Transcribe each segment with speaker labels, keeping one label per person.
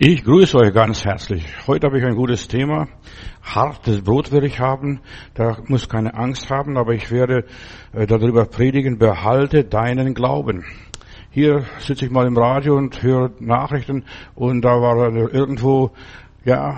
Speaker 1: Ich grüße euch ganz herzlich. Heute habe ich ein gutes Thema. Hartes Brot werde ich haben. Da muss keine Angst haben, aber ich werde äh, darüber predigen. Behalte deinen Glauben. Hier sitze ich mal im Radio und höre Nachrichten und da war irgendwo ja,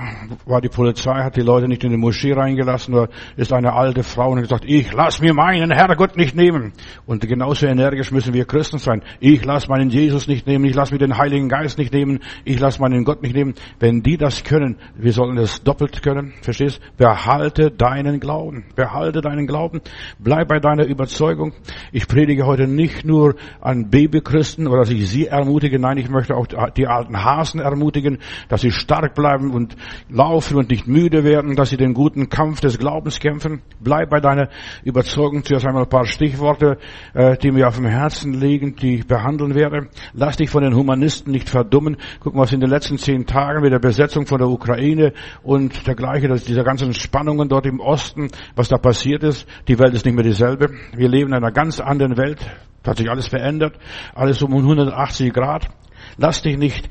Speaker 1: war die Polizei, hat die Leute nicht in die Moschee reingelassen, oder ist eine alte Frau und hat gesagt, ich lass mir meinen Herrgott nicht nehmen. Und genauso energisch müssen wir Christen sein. Ich lass meinen Jesus nicht nehmen, ich lass mir den Heiligen Geist nicht nehmen, ich lass meinen Gott nicht nehmen. Wenn die das können, wir sollen das doppelt können, verstehst? Behalte deinen Glauben, behalte deinen Glauben, bleib bei deiner Überzeugung. Ich predige heute nicht nur an Babychristen oder dass ich sie ermutige, nein, ich möchte auch die alten Hasen ermutigen, dass sie stark bleiben und laufen und nicht müde werden, dass sie den guten Kampf des Glaubens kämpfen. Bleib bei deiner Überzeugung. Zuerst einmal ein paar Stichworte, äh, die mir auf dem Herzen liegen, die ich behandeln werde. Lass dich von den Humanisten nicht verdummen. Guck mal, was in den letzten zehn Tagen mit der Besetzung von der Ukraine und dergleichen, dass diese ganzen Spannungen dort im Osten, was da passiert ist. Die Welt ist nicht mehr dieselbe. Wir leben in einer ganz anderen Welt. Da hat sich alles verändert. Alles um 180 Grad. Lass dich nicht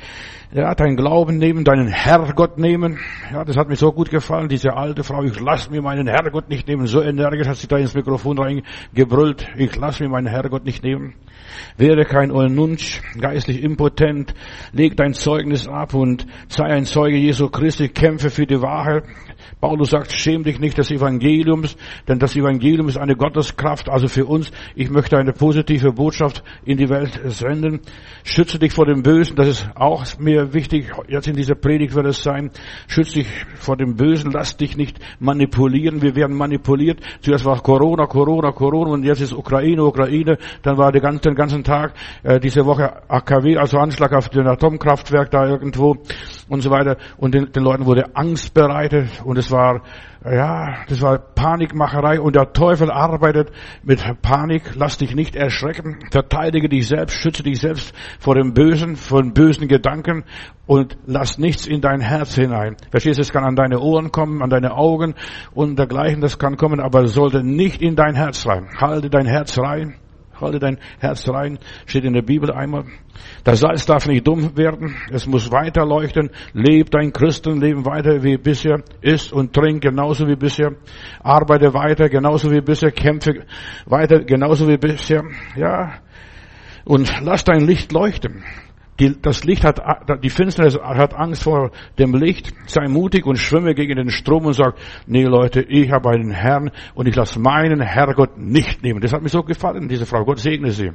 Speaker 1: ja, deinen Glauben nehmen, deinen Herrgott nehmen. Ja, das hat mir so gut gefallen, diese alte Frau. Ich lass mir meinen Herrgott nicht nehmen. So energisch hat sie da ins Mikrofon reingebrüllt. Ich lass mir meinen Herrgott nicht nehmen. Werde kein Olnunsch, geistlich impotent. Leg dein Zeugnis ab und sei ein Zeuge Jesu Christi. Kämpfe für die Wahrheit. Paulus sagt, schäm dich nicht des Evangeliums, denn das Evangelium ist eine Gotteskraft, also für uns. Ich möchte eine positive Botschaft in die Welt senden. Schütze dich vor dem Bösen, das ist auch mir wichtig. Jetzt in dieser Predigt wird es sein, schütze dich vor dem Bösen, lass dich nicht manipulieren. Wir werden manipuliert. Zuerst war Corona, Corona, Corona und jetzt ist Ukraine, Ukraine. Dann war den ganzen, den ganzen Tag äh, diese Woche AKW, also Anschlag auf den Atomkraftwerk da irgendwo und so weiter. Und den, den Leuten wurde Angst bereitet und es war, ja, das war Panikmacherei und der Teufel arbeitet mit Panik. Lass dich nicht erschrecken. Verteidige dich selbst, schütze dich selbst vor dem Bösen, vor den bösen Gedanken und lass nichts in dein Herz hinein. Verstehst du, es kann an deine Ohren kommen, an deine Augen und dergleichen, das kann kommen, aber sollte nicht in dein Herz rein. Halte dein Herz rein. Halte dein Herz rein, steht in der Bibel einmal. Das Salz darf nicht dumm werden, es muss weiter leuchten. Leb dein Christenleben weiter wie bisher, isst und trink genauso wie bisher. Arbeite weiter genauso wie bisher, kämpfe weiter genauso wie bisher. Ja. Und lass dein Licht leuchten. Die, das Licht hat, die Finsternis hat Angst vor dem Licht. Sei mutig und schwimme gegen den Strom und sag, nee Leute, ich habe einen Herrn und ich lasse meinen Herrgott nicht nehmen. Das hat mir so gefallen, diese Frau. Gott segne sie.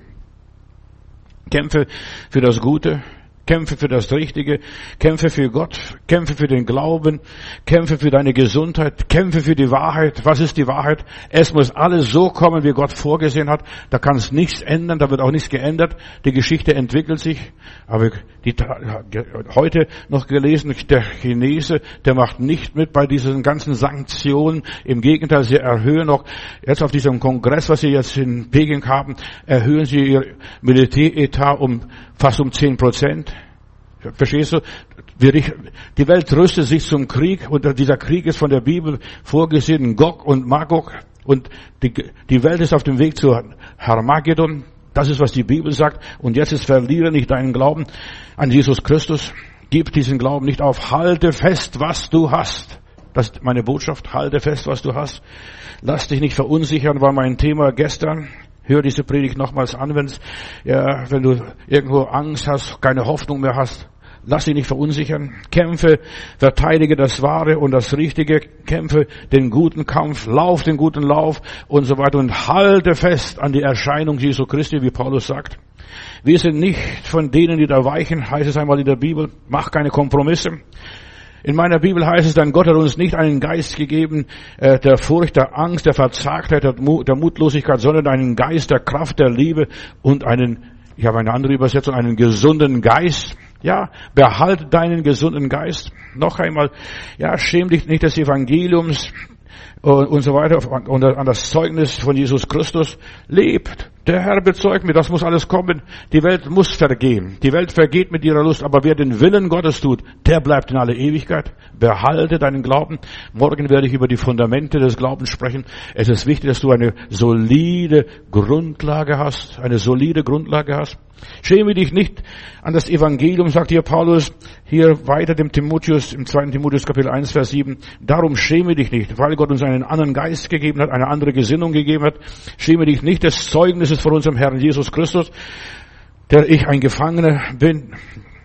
Speaker 1: Kämpfe für das Gute, Kämpfe für das Richtige, kämpfe für Gott, kämpfe für den Glauben, kämpfe für deine Gesundheit, kämpfe für die Wahrheit. Was ist die Wahrheit? Es muss alles so kommen, wie Gott vorgesehen hat. Da kann es nichts ändern, da wird auch nichts geändert. Die Geschichte entwickelt sich. Aber die, heute noch gelesen, der Chinese, der macht nicht mit bei diesen ganzen Sanktionen. Im Gegenteil, sie erhöhen noch, jetzt auf diesem Kongress, was sie jetzt in Peking haben, erhöhen sie ihr Militäretat um fast um zehn Prozent. Verstehst du? Die Welt rüstet sich zum Krieg und dieser Krieg ist von der Bibel vorgesehen, Gog und Magog. Und die, Welt ist auf dem Weg zu Harmagedon. Das ist, was die Bibel sagt. Und jetzt ist verliere nicht deinen Glauben an Jesus Christus. Gib diesen Glauben nicht auf. Halte fest, was du hast. Das ist meine Botschaft. Halte fest, was du hast. Lass dich nicht verunsichern, war mein Thema gestern. Hör diese Predigt nochmals an, wenn's, ja, wenn du irgendwo Angst hast, keine Hoffnung mehr hast. Lass dich nicht verunsichern. Kämpfe, verteidige das Wahre und das Richtige. Kämpfe den guten Kampf, lauf den guten Lauf und so weiter und halte fest an die Erscheinung Jesu Christi, wie Paulus sagt. Wir sind nicht von denen, die da weichen, heißt es einmal in der Bibel. Mach keine Kompromisse. In meiner Bibel heißt es dann, Gott hat uns nicht einen Geist gegeben äh, der Furcht, der Angst, der Verzagtheit, der, Mutlosigkeit, sondern einen Geist der Kraft, der Liebe und einen, ich habe eine andere Übersetzung, einen gesunden Geist. Ja, behalte deinen gesunden Geist. Noch einmal, ja, schäm dich nicht des Evangeliums, und, so weiter und an das Zeugnis von Jesus Christus lebt. Der Herr bezeugt mir, das muss alles kommen. Die Welt muss vergehen. Die Welt vergeht mit ihrer Lust, aber wer den Willen Gottes tut, der bleibt in alle Ewigkeit. Behalte deinen Glauben. Morgen werde ich über die Fundamente des Glaubens sprechen. Es ist wichtig, dass du eine solide Grundlage hast, eine solide Grundlage hast. Schäme dich nicht an das Evangelium, sagt hier Paulus, hier weiter dem Timotheus, im 2. Timotheus Kapitel 1, Vers 7. Darum schäme dich nicht, weil Gott uns einen anderen Geist gegeben hat, eine andere Gesinnung gegeben hat. Schäme dich nicht des Zeugnisses von unserem Herrn Jesus Christus, der ich ein Gefangener bin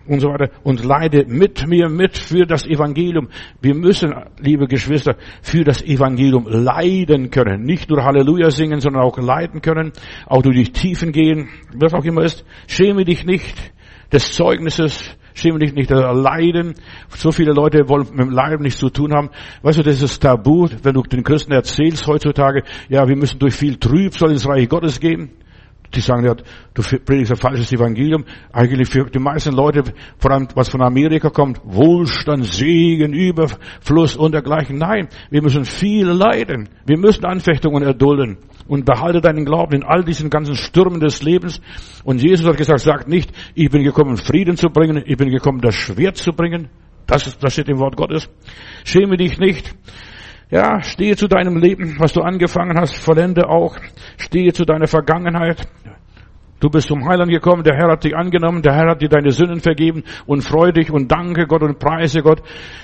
Speaker 1: und so weiter und leide mit mir mit für das Evangelium. Wir müssen, liebe Geschwister, für das Evangelium leiden können. Nicht nur Halleluja singen, sondern auch leiden können, auch durch die Tiefen gehen, was auch immer ist. Schäme dich nicht des Zeugnisses, dich nicht das Leiden. So viele Leute wollen mit dem Leiden nichts zu tun haben. Weißt du, das ist Tabu, wenn du den Christen erzählst heutzutage, ja, wir müssen durch viel Trübsal ins Reich Gottes gehen. Die sagen ja, du predigst ein falsches Evangelium. Eigentlich für die meisten Leute, vor allem was von Amerika kommt, Wohlstand, Segen, Überfluss und dergleichen. Nein, wir müssen viel leiden. Wir müssen Anfechtungen erdulden. Und behalte deinen Glauben in all diesen ganzen Stürmen des Lebens. Und Jesus hat gesagt, sagt nicht, ich bin gekommen, Frieden zu bringen, ich bin gekommen, das Schwert zu bringen. Das, ist, das steht im Wort Gottes. Schäme dich nicht. Ja, stehe zu deinem Leben, was du angefangen hast, vollende auch. Stehe zu deiner Vergangenheit. Du bist zum Heiland gekommen, der Herr hat dich angenommen, der Herr hat dir deine Sünden vergeben und freu dich und danke Gott und preise Gott,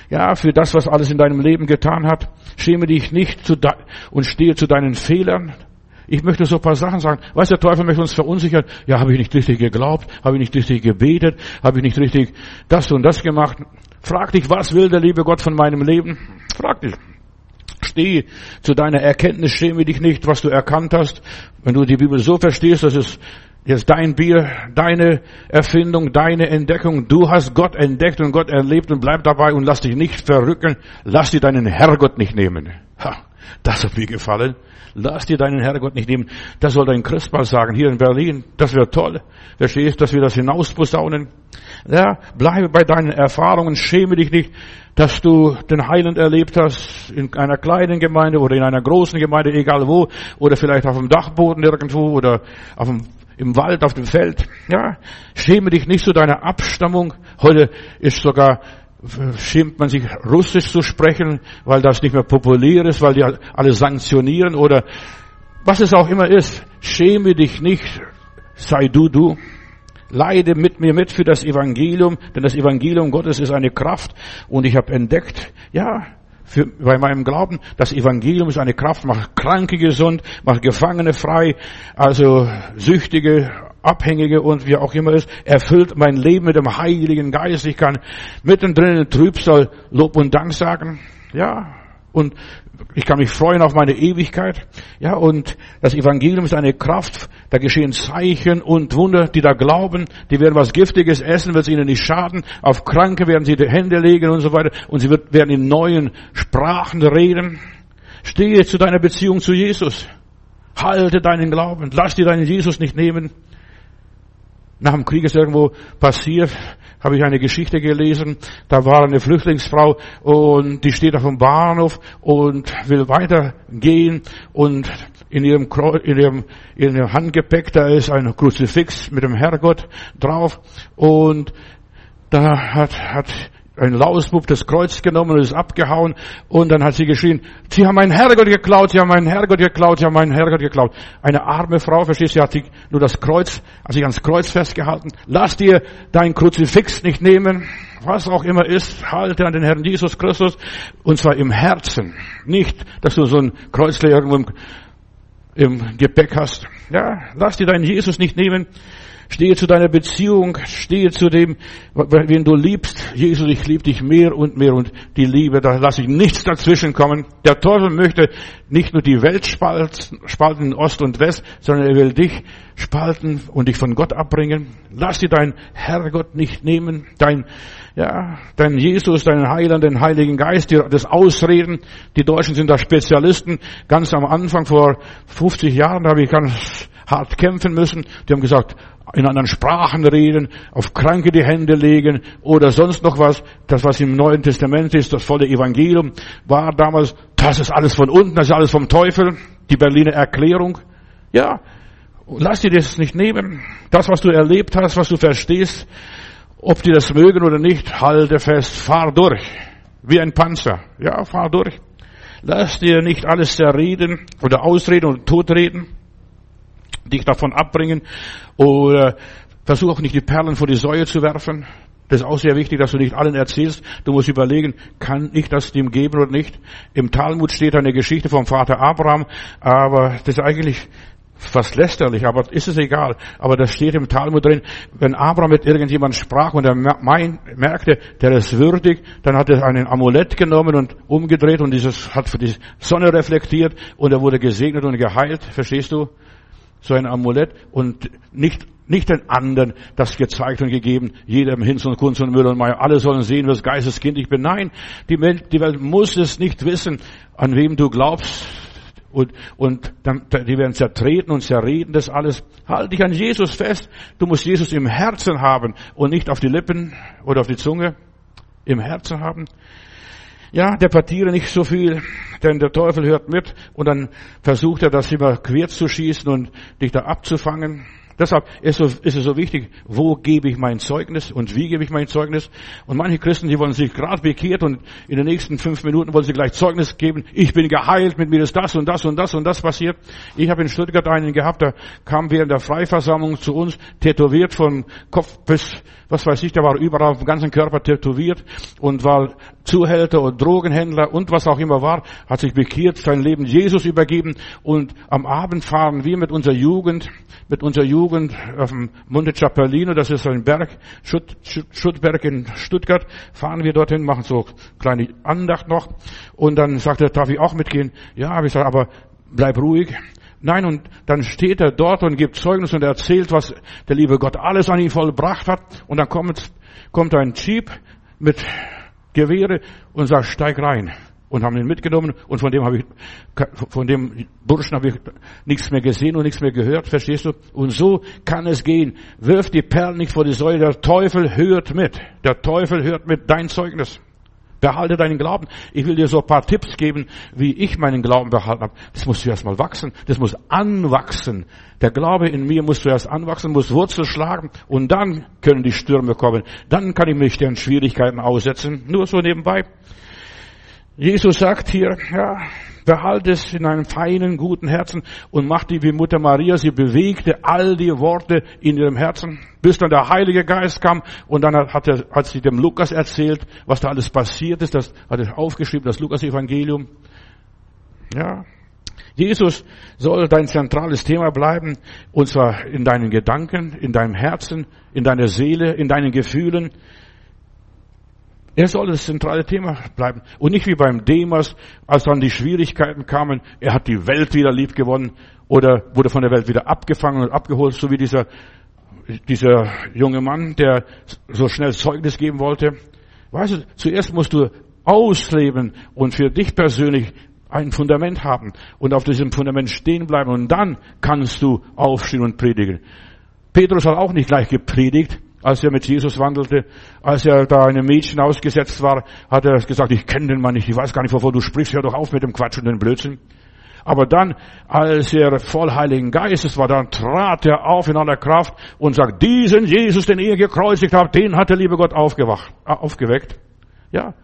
Speaker 1: ja, für das, was alles in deinem Leben getan hat. Schäme dich nicht zu und stehe zu deinen Fehlern. Ich möchte so ein paar Sachen sagen. Weißt der Teufel möchte uns verunsichern. Ja, habe ich nicht richtig geglaubt? Habe ich nicht richtig gebetet? Habe ich nicht richtig das und das gemacht? Frag dich, was will der liebe Gott von meinem Leben? Frag dich. Steh zu deiner Erkenntnis, schäme dich nicht, was du erkannt hast. Wenn du die Bibel so verstehst, dass es jetzt dein Bier, deine Erfindung, deine Entdeckung. Du hast Gott entdeckt und Gott erlebt und bleib dabei und lass dich nicht verrücken. Lass dir deinen Herrgott nicht nehmen. Ha, das hat mir gefallen. Lass dir deinen Herrgott nicht nehmen. Das soll dein Christball sagen, hier in Berlin. Das wäre toll. Verstehst, dass wir das hinausposaunen. Ja, bleibe bei deinen Erfahrungen, schäme dich nicht, dass du den Heiland erlebt hast in einer kleinen Gemeinde oder in einer großen Gemeinde, egal wo, oder vielleicht auf dem Dachboden irgendwo oder auf dem, im Wald, auf dem Feld. Ja, schäme dich nicht zu deiner Abstammung. Heute ist sogar schämt man sich, Russisch zu sprechen, weil das nicht mehr populär ist, weil die alle sanktionieren oder was es auch immer ist. Schäme dich nicht, sei du du. Leide mit mir mit für das Evangelium, denn das Evangelium Gottes ist eine Kraft und ich habe entdeckt, ja, für, bei meinem Glauben, das Evangelium ist eine Kraft, macht Kranke gesund, macht Gefangene frei, also Süchtige Abhängige und wie auch immer ist, erfüllt mein Leben mit dem Heiligen Geist. Ich kann mittendrin in Trübsal Lob und Dank sagen. Ja. Und ich kann mich freuen auf meine Ewigkeit. Ja, und das Evangelium ist eine Kraft. Da geschehen Zeichen und Wunder, die da glauben. Die werden was Giftiges essen, wird es ihnen nicht schaden. Auf Kranke werden sie die Hände legen und so weiter. Und sie werden in neuen Sprachen reden. Stehe zu deiner Beziehung zu Jesus. Halte deinen Glauben. Lass dir deinen Jesus nicht nehmen. Nach dem Krieg ist irgendwo passiert, habe ich eine Geschichte gelesen, da war eine Flüchtlingsfrau und die steht auf dem Bahnhof und will weitergehen. Und in ihrem, in ihrem, in ihrem Handgepäck, da ist ein Kruzifix mit dem Herrgott drauf. Und da hat, hat ein Lausbub das Kreuz genommen und ist abgehauen und dann hat sie geschrien, sie haben meinen Herrgott geklaut, sie haben meinen Herrgott geklaut, sie haben meinen Herrgott geklaut. Eine arme Frau, verstehst du, hat sich nur das Kreuz, hat sich ans Kreuz festgehalten. Lass dir dein Kruzifix nicht nehmen, was auch immer ist, halte an den Herrn Jesus Christus und zwar im Herzen. Nicht, dass du so ein Kreuzle irgendwo im, im Gepäck hast. Ja, lass dir deinen Jesus nicht nehmen. Stehe zu deiner Beziehung, stehe zu dem, wen du liebst. Jesus, ich liebe dich mehr und mehr und die Liebe, da lasse ich nichts dazwischen kommen. Der Teufel möchte nicht nur die Welt spalten, spalten in Ost und West, sondern er will dich spalten und dich von Gott abbringen. Lass dir dein Herrgott nicht nehmen, dein, ja, dein Jesus, deinen Heiland, den Heiligen Geist, dir das Ausreden. Die Deutschen sind da Spezialisten. Ganz am Anfang, vor 50 Jahren, habe ich ganz hart kämpfen müssen. Die haben gesagt, in anderen Sprachen reden, auf Kranke die Hände legen oder sonst noch was. Das, was im Neuen Testament ist, das volle Evangelium, war damals, das ist alles von unten, das ist alles vom Teufel. Die Berliner Erklärung. Ja, lass dir das nicht nehmen. Das, was du erlebt hast, was du verstehst, ob die das mögen oder nicht, halte fest, fahr durch. Wie ein Panzer. Ja, fahr durch. Lass dir nicht alles zerreden oder ausreden und totreden, dich davon abbringen oder versuch auch nicht die Perlen vor die Säue zu werfen. Das ist auch sehr wichtig, dass du nicht allen erzählst. Du musst überlegen, kann ich das dem geben oder nicht? Im Talmud steht eine Geschichte vom Vater Abraham, aber das ist eigentlich fast lästerlich, aber ist es egal. Aber das steht im Talmud drin, wenn Abraham mit irgendjemand sprach und er merkte, der ist würdig, dann hat er einen Amulett genommen und umgedreht und dieses hat für die Sonne reflektiert und er wurde gesegnet und geheilt. Verstehst du? So ein Amulett und nicht nicht den anderen das gezeigt und gegeben, jedem Hinz und Kunz und Müller und Meier, alle sollen sehen, was Geisteskind ich bin. Nein, die Welt, die Welt muss es nicht wissen, an wem du glaubst, und, und dann, die werden zertreten und zerreden, das alles. Halt dich an Jesus fest. Du musst Jesus im Herzen haben und nicht auf die Lippen oder auf die Zunge. Im Herzen haben. Ja, debattiere nicht so viel, denn der Teufel hört mit und dann versucht er das immer quer zu schießen und dich da abzufangen. Deshalb ist, es so wichtig, wo gebe ich mein Zeugnis und wie gebe ich mein Zeugnis. Und manche Christen, die wollen sich gerade bekehrt und in den nächsten fünf Minuten wollen sie gleich Zeugnis geben. Ich bin geheilt, mit mir ist das und das und das und das passiert. Ich habe in Stuttgart einen gehabt, der kam während der Freiversammlung zu uns, tätowiert von Kopf bis, was weiß ich, der war überall auf dem ganzen Körper tätowiert und war Zuhälter und Drogenhändler und was auch immer war, hat sich bekehrt, sein Leben Jesus übergeben und am Abend fahren wir mit unserer Jugend, mit unserer Jugend auf dem Monte Ciappellino, das ist ein Berg, Schutt, Schuttberg in Stuttgart, fahren wir dorthin, machen so kleine Andacht noch und dann sagt er, darf ich auch mitgehen? Ja, ich gesagt, aber bleib ruhig. Nein, und dann steht er dort und gibt Zeugnis und erzählt, was der liebe Gott alles an ihm vollbracht hat und dann kommt, kommt ein Jeep mit Gewehre und sagt, steig rein. Und haben ihn mitgenommen und von dem habe ich, von dem Burschen habe ich nichts mehr gesehen und nichts mehr gehört, verstehst du? Und so kann es gehen. Wirf die Perlen nicht vor die Säule, der Teufel hört mit. Der Teufel hört mit dein Zeugnis. Behalte deinen Glauben. Ich will dir so ein paar Tipps geben, wie ich meinen Glauben behalten habe. Das muss zuerst mal wachsen. Das muss anwachsen. Der Glaube in mir muss zuerst anwachsen, muss Wurzel schlagen und dann können die Stürme kommen. Dann kann ich mich den Schwierigkeiten aussetzen. Nur so nebenbei. Jesus sagt hier, ja, behalte es in einem feinen, guten Herzen und mach die wie Mutter Maria. Sie bewegte all die Worte in ihrem Herzen, bis dann der Heilige Geist kam und dann hat, er, hat sie dem Lukas erzählt, was da alles passiert ist. Das hat er aufgeschrieben, das Lukas-Evangelium. Ja. Jesus soll dein zentrales Thema bleiben, und zwar in deinen Gedanken, in deinem Herzen, in deiner Seele, in deinen Gefühlen. Er soll das zentrale Thema bleiben. Und nicht wie beim Demas, als dann die Schwierigkeiten kamen, er hat die Welt wieder lieb gewonnen oder wurde von der Welt wieder abgefangen und abgeholt, so wie dieser, dieser junge Mann, der so schnell Zeugnis geben wollte. Weißt du, zuerst musst du ausleben und für dich persönlich ein Fundament haben und auf diesem Fundament stehen bleiben und dann kannst du aufstehen und predigen. Petrus hat auch nicht gleich gepredigt, als er mit Jesus wandelte, als er da einem Mädchen ausgesetzt war, hat er gesagt, ich kenne den Mann nicht, ich weiß gar nicht, wovon du sprichst, hör doch auf mit dem Quatsch und dem Blödsinn. Aber dann, als er voll Heiligen Geistes war, dann trat er auf in aller Kraft und sagt, diesen Jesus, den ihr gekreuzigt habt, den hat der liebe Gott aufgewacht, äh, aufgeweckt. Ja.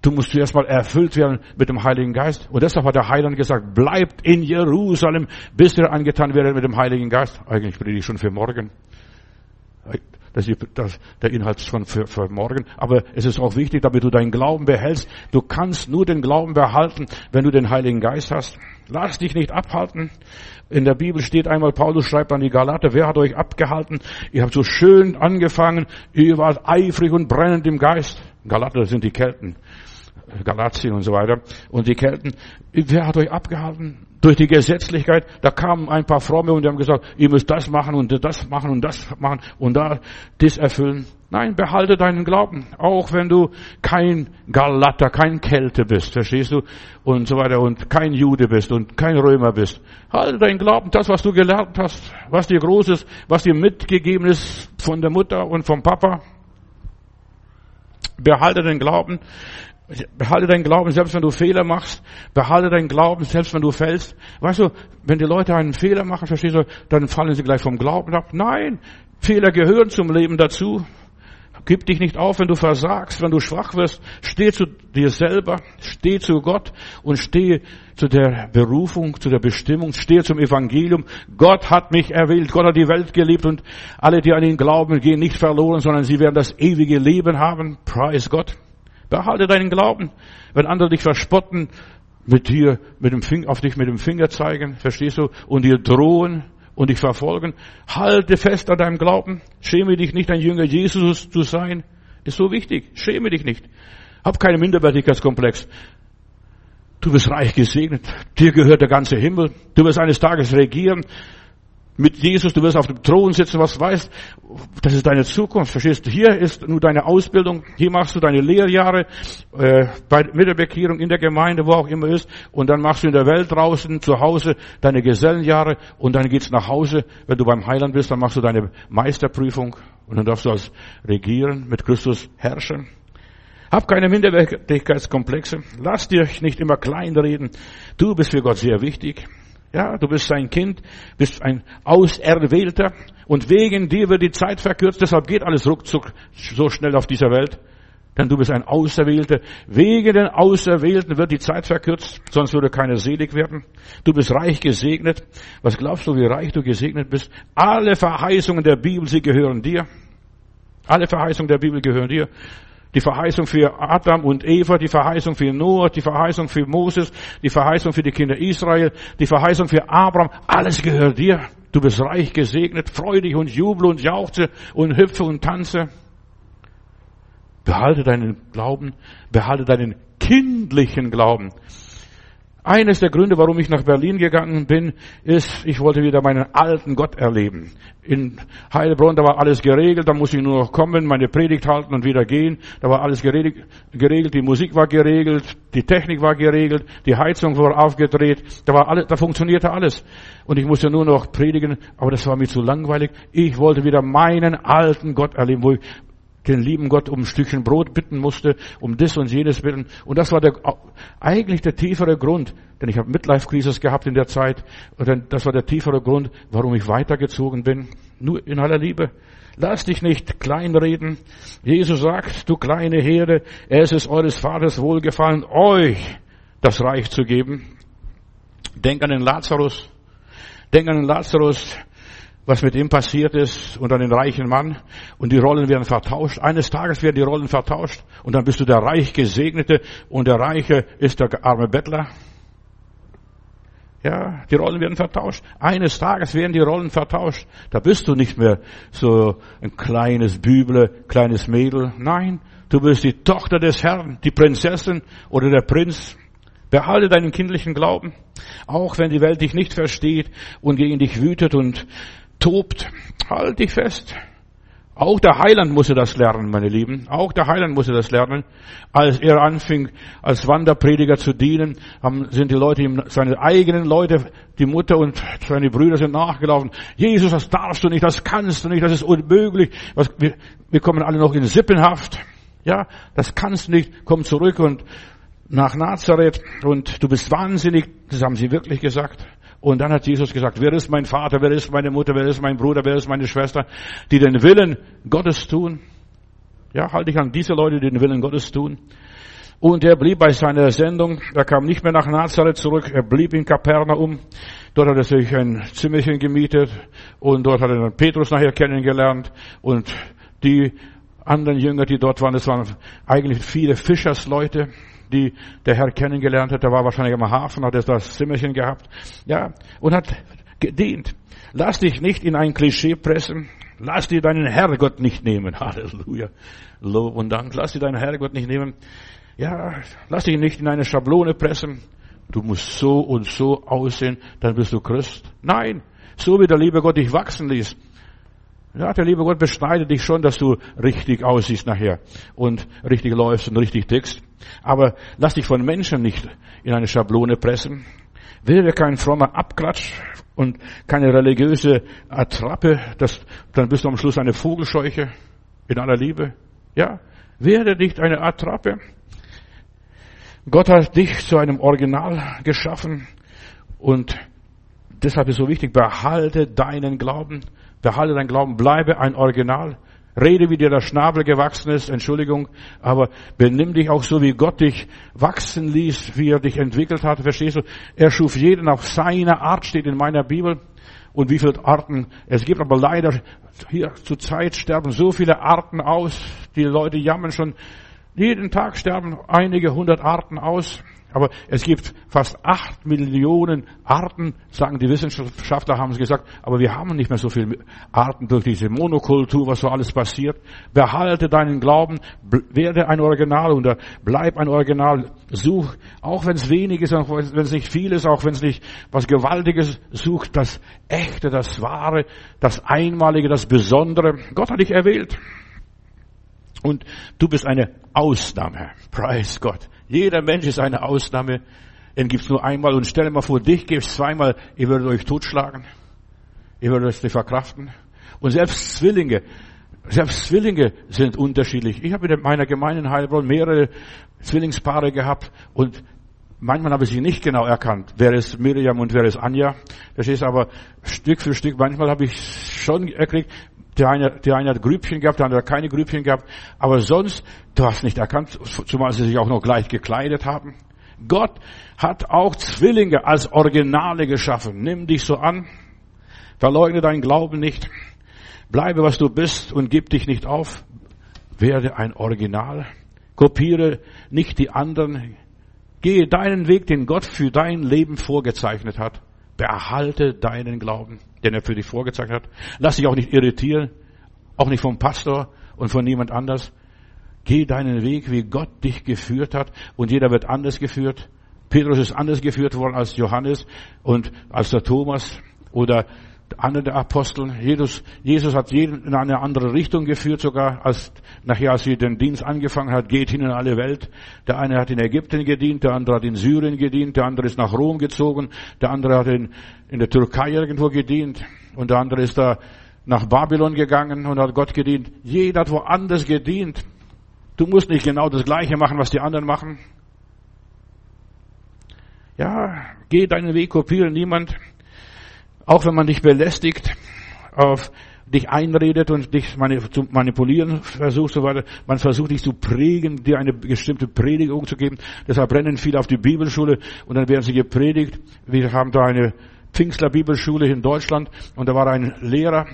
Speaker 1: Du musst zuerst mal erfüllt werden mit dem Heiligen Geist. Und deshalb hat der Heiland gesagt, bleibt in Jerusalem, bis ihr angetan werdet mit dem Heiligen Geist. Eigentlich predige ich schon für morgen. Das ist das, der Inhalt schon für, für morgen. Aber es ist auch wichtig, damit du deinen Glauben behältst. Du kannst nur den Glauben behalten, wenn du den Heiligen Geist hast. Lass dich nicht abhalten. In der Bibel steht einmal, Paulus schreibt an die Galater, wer hat euch abgehalten? Ihr habt so schön angefangen, ihr wart eifrig und brennend im Geist. Galater sind die Kelten. Galatien und so weiter. Und die Kelten, wer hat euch abgehalten? Durch die Gesetzlichkeit, da kamen ein paar Fromme und die haben gesagt, ihr müsst das machen und das machen und das machen und da das erfüllen. Nein, behalte deinen Glauben, auch wenn du kein Galater, kein Kälte bist, verstehst du? Und so weiter und kein Jude bist und kein Römer bist. Halte deinen Glauben, das, was du gelernt hast, was dir groß ist, was dir mitgegeben ist von der Mutter und vom Papa. Behalte den Glauben, Behalte deinen Glauben, selbst wenn du Fehler machst. Behalte deinen Glauben, selbst wenn du fällst. Weißt du, wenn die Leute einen Fehler machen, verstehst du, dann fallen sie gleich vom Glauben ab. Nein, Fehler gehören zum Leben dazu. Gib dich nicht auf, wenn du versagst, wenn du schwach wirst. Steh zu dir selber, steh zu Gott und steh zu der Berufung, zu der Bestimmung, steh zum Evangelium. Gott hat mich erwählt, Gott hat die Welt geliebt und alle, die an ihn glauben, gehen nicht verloren, sondern sie werden das ewige Leben haben. Preis Gott. Behalte deinen Glauben. Wenn andere dich verspotten, mit dir, mit dem Finger, auf dich mit dem Finger zeigen, verstehst du, und dir drohen, und dich verfolgen. Halte fest an deinem Glauben. Schäme dich nicht, ein Jünger Jesus zu sein. Ist so wichtig. Schäme dich nicht. Hab keinen Minderwertigkeitskomplex. Du bist reich gesegnet. Dir gehört der ganze Himmel. Du wirst eines Tages regieren mit Jesus, du wirst auf dem Thron sitzen, was weißt, das ist deine Zukunft, verstehst du? Hier ist nur deine Ausbildung, hier machst du deine Lehrjahre, äh, bei, mit der Bekehrung in der Gemeinde, wo auch immer ist, und dann machst du in der Welt draußen, zu Hause, deine Gesellenjahre, und dann geht's nach Hause, wenn du beim Heiland bist, dann machst du deine Meisterprüfung, und dann darfst du als regieren, mit Christus herrschen. Hab keine Minderwertigkeitskomplexe. Lass dich nicht immer kleinreden. Du bist für Gott sehr wichtig. Ja, du bist sein Kind, bist ein Auserwählter und wegen dir wird die Zeit verkürzt, deshalb geht alles ruckzuck so schnell auf dieser Welt. Denn du bist ein Auserwählter. Wegen den Auserwählten wird die Zeit verkürzt, sonst würde keiner selig werden. Du bist reich gesegnet. Was glaubst du, wie reich du gesegnet bist? Alle Verheißungen der Bibel, sie gehören dir. Alle Verheißungen der Bibel gehören dir die Verheißung für Adam und Eva, die Verheißung für Noah, die Verheißung für Moses, die Verheißung für die Kinder Israel, die Verheißung für Abraham, alles gehört dir. Du bist reich gesegnet, freu dich und jubel und jauchze und hüpfe und tanze. Behalte deinen Glauben, behalte deinen kindlichen Glauben. Eines der Gründe, warum ich nach Berlin gegangen bin, ist, ich wollte wieder meinen alten Gott erleben. In Heilbronn, da war alles geregelt, da muss ich nur noch kommen, meine Predigt halten und wieder gehen. Da war alles geregelt, die Musik war geregelt, die Technik war geregelt, die Heizung war aufgedreht, da war alles, da funktionierte alles. Und ich musste nur noch predigen, aber das war mir zu langweilig. Ich wollte wieder meinen alten Gott erleben, wo ich, den lieben Gott um ein Stückchen Brot bitten musste, um das und jenes bitten. Und das war der, eigentlich der tiefere Grund, denn ich habe Midlife-Crisis gehabt in der Zeit. Und das war der tiefere Grund, warum ich weitergezogen bin. Nur in aller Liebe. Lass dich nicht kleinreden. Jesus sagt, du kleine Herde, es ist eures Vaters wohlgefallen, euch das Reich zu geben. Denk an den Lazarus. Denk an den Lazarus, was mit ihm passiert ist und an den reichen Mann und die Rollen werden vertauscht. Eines Tages werden die Rollen vertauscht und dann bist du der reich Gesegnete und der Reiche ist der arme Bettler. Ja, die Rollen werden vertauscht. Eines Tages werden die Rollen vertauscht. Da bist du nicht mehr so ein kleines Büble, kleines Mädel. Nein, du bist die Tochter des Herrn, die Prinzessin oder der Prinz. Behalte deinen kindlichen Glauben, auch wenn die Welt dich nicht versteht und gegen dich wütet und tobt, halt dich fest. Auch der Heiland musste das lernen, meine Lieben. Auch der Heiland musste das lernen. Als er anfing, als Wanderprediger zu dienen, haben, sind die Leute ihm, seine eigenen Leute, die Mutter und seine Brüder sind nachgelaufen. Jesus, das darfst du nicht, das kannst du nicht, das ist unmöglich. Was, wir, wir kommen alle noch in Sippenhaft. Ja, das kannst du nicht. Komm zurück und nach Nazareth und du bist wahnsinnig. Das haben sie wirklich gesagt. Und dann hat Jesus gesagt, wer ist mein Vater, wer ist meine Mutter, wer ist mein Bruder, wer ist meine Schwester, die den Willen Gottes tun. Ja, halte ich an diese Leute, die den Willen Gottes tun. Und er blieb bei seiner Sendung, er kam nicht mehr nach Nazareth zurück, er blieb in Kapernaum. Dort hat er sich ein Zimmerchen gemietet und dort hat er dann Petrus nachher kennengelernt und die anderen Jünger, die dort waren, das waren eigentlich viele Fischersleute die der Herr kennengelernt hat. Der war wahrscheinlich am Hafen, hat er das Zimmerchen gehabt. Ja, und hat gedient. Lass dich nicht in ein Klischee pressen. Lass dir deinen Herrgott nicht nehmen. Halleluja. Lob und Dank. Lass dir deinen Herrgott nicht nehmen. Ja, lass dich nicht in eine Schablone pressen. Du musst so und so aussehen, dann bist du Christ. Nein, so wie der liebe Gott dich wachsen ließ. Ja, der liebe Gott beschneidet dich schon, dass du richtig aussiehst nachher und richtig läufst und richtig tickst. Aber lass dich von Menschen nicht in eine Schablone pressen. Werde kein frommer Abklatsch und keine religiöse Attrappe, das, dann bist du am Schluss eine Vogelscheuche in aller Liebe. Ja, werde nicht eine Attrappe. Gott hat dich zu einem Original geschaffen und deshalb ist so wichtig, behalte deinen Glauben, behalte deinen Glauben, bleibe ein Original. Rede, wie dir der Schnabel gewachsen ist, Entschuldigung, aber benimm dich auch so, wie Gott dich wachsen ließ, wie er dich entwickelt hat, verstehst du? Er schuf jeden auf seine Art, steht in meiner Bibel. Und wie viele Arten es gibt, aber leider hier zur Zeit sterben so viele Arten aus. Die Leute jammern schon. Jeden Tag sterben einige hundert Arten aus. Aber es gibt fast acht Millionen Arten, sagen die Wissenschaftler, haben sie gesagt. Aber wir haben nicht mehr so viele Arten durch diese Monokultur, was so alles passiert. Behalte deinen Glauben, werde ein Original und bleib ein Original. Such, auch wenn es wenig ist, auch wenn es nicht viel ist, auch wenn es nicht was Gewaltiges, such das Echte, das Wahre, das Einmalige, das Besondere. Gott hat dich erwählt. Und du bist eine Ausnahme. Preis Gott. Jeder Mensch ist eine Ausnahme. Den gibt's nur einmal. Und stell dir mal vor, dich gibt's zweimal. Ihr würdet euch totschlagen. Ihr würdet euch nicht verkraften. Und selbst Zwillinge, selbst Zwillinge sind unterschiedlich. Ich habe in meiner Gemeinde in Heilbronn mehrere Zwillingspaare gehabt und manchmal habe ich sie nicht genau erkannt. Wer ist Miriam und wer ist Anja? Das ist aber Stück für Stück. Manchmal habe ich schon erkriegt, der eine, der eine hat Grübchen gehabt, der andere hat keine Grübchen gehabt. Aber sonst, du hast nicht erkannt, zumal sie sich auch noch gleich gekleidet haben. Gott hat auch Zwillinge als Originale geschaffen. Nimm dich so an. Verleugne deinen Glauben nicht. Bleibe, was du bist und gib dich nicht auf. Werde ein Original. Kopiere nicht die anderen. Gehe deinen Weg, den Gott für dein Leben vorgezeichnet hat. Behalte deinen Glauben den er für dich vorgezeigt hat. Lass dich auch nicht irritieren, auch nicht vom Pastor und von niemand anders. Geh deinen Weg, wie Gott dich geführt hat und jeder wird anders geführt. Petrus ist anders geführt worden als Johannes und als der Thomas oder einer der Apostel. Jesus, Jesus hat jeden in eine andere Richtung geführt, sogar als nachher, als sie den Dienst angefangen hat, geht hin in alle Welt. Der eine hat in Ägypten gedient, der andere hat in Syrien gedient, der andere ist nach Rom gezogen, der andere hat in, in der Türkei irgendwo gedient und der andere ist da nach Babylon gegangen und hat Gott gedient. Jeder hat woanders gedient. Du musst nicht genau das Gleiche machen, was die anderen machen. Ja, geh deinen Weg, kopiere niemand. Auch wenn man dich belästigt, auf dich einredet und dich zu manipulieren versucht, so weiter. Man versucht dich zu prägen, dir eine bestimmte Predigung zu geben. Deshalb rennen viele auf die Bibelschule und dann werden sie gepredigt. Wir haben da eine Pfingstler Bibelschule in Deutschland und da war ein Lehrer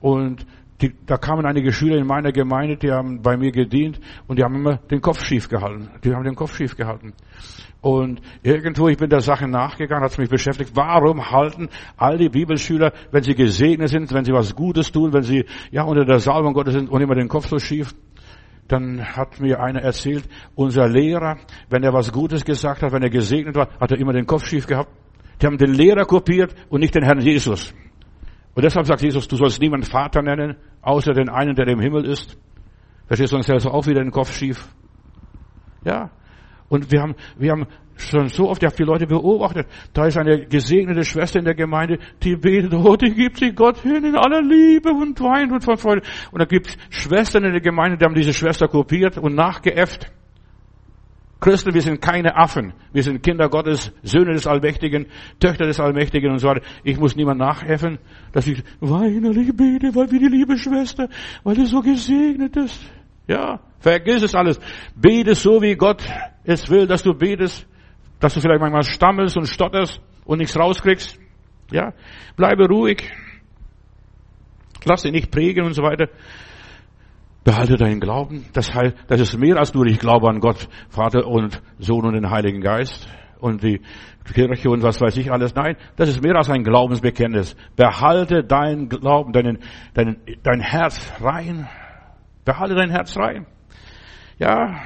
Speaker 1: und die, da kamen einige Schüler in meiner Gemeinde, die haben bei mir gedient und die haben immer den Kopf schief gehalten. Die haben den Kopf schief gehalten. Und irgendwo, ich bin der Sache nachgegangen, hat es mich beschäftigt, warum halten all die Bibelschüler, wenn sie gesegnet sind, wenn sie was Gutes tun, wenn sie ja unter der Salbung Gottes sind und immer den Kopf so schief? Dann hat mir einer erzählt, unser Lehrer, wenn er was Gutes gesagt hat, wenn er gesegnet war, hat er immer den Kopf schief gehabt. Die haben den Lehrer kopiert und nicht den Herrn Jesus. Und deshalb sagt Jesus, du sollst niemanden Vater nennen, außer den einen, der im Himmel ist. Verstehst du, sonst hältst du auch wieder den Kopf schief. Ja. Und wir haben, wir haben schon so oft die Leute beobachtet. Da ist eine gesegnete Schwester in der Gemeinde, die betet, oh, die gibt sich Gott hin in aller Liebe und weint und von Freude. Und da gibt es Schwestern in der Gemeinde, die haben diese Schwester kopiert und nachgeäfft. Christen, wir sind keine Affen. Wir sind Kinder Gottes, Söhne des Allmächtigen, Töchter des Allmächtigen und so weiter. Ich muss niemand nachäffen, dass ich weinerlich bete, weil wir die liebe Schwester, weil du so gesegnet ist. Ja, vergiss es alles. Bete so, wie Gott es will, dass du betest, dass du vielleicht manchmal stammelst und stotterst und nichts rauskriegst. Ja, bleibe ruhig. Lass dich nicht prägen und so weiter. Behalte deinen Glauben. Das heißt, das ist mehr als nur ich glaube an Gott, Vater und Sohn und den Heiligen Geist. und die Kirche und was weiß ich alles. Nein, das ist mehr als ein Glaubensbekenntnis. Behalte dein Glauben, deinen, deinen, dein Herz rein. Behalte dein Herz rein. Ja,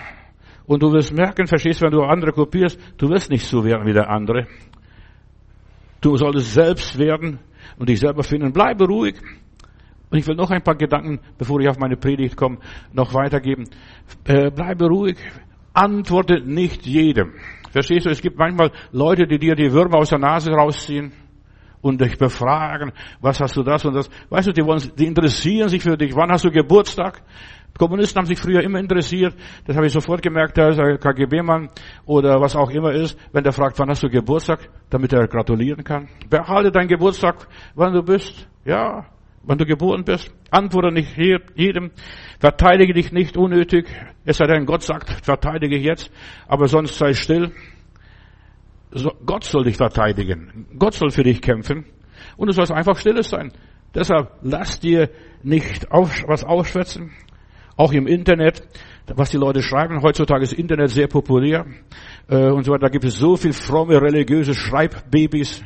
Speaker 1: und du wirst merken, verstehst, wenn du andere kopierst, du wirst nicht so werden wie der andere. Du solltest selbst werden und dich selber finden. Bleibe ruhig. Und ich will noch ein paar Gedanken, bevor ich auf meine Predigt komme, noch weitergeben. Äh, bleibe ruhig. Antworte nicht jedem. Verstehst du? Es gibt manchmal Leute, die dir die Würmer aus der Nase rausziehen und dich befragen, was hast du das und das. Weißt du, die, wollen, die interessieren sich für dich. Wann hast du Geburtstag? Kommunisten haben sich früher immer interessiert. Das habe ich sofort gemerkt, da ist ein KGB-Mann oder was auch immer ist, wenn der fragt, wann hast du Geburtstag, damit er gratulieren kann. Behalte deinen Geburtstag, wann du bist. Ja, wann du geboren bist. Antworte nicht jedem. Verteidige dich nicht unnötig. Es sei denn, Gott sagt, verteidige jetzt, aber sonst sei still. Gott soll dich verteidigen. Gott soll für dich kämpfen. Und du sollst einfach stilles sein. Deshalb lass dir nicht auf, was ausschwätzen. Auch im Internet, was die Leute schreiben. Heutzutage ist Internet sehr populär äh, und so weiter. Da gibt es so viel fromme religiöse Schreibbabys,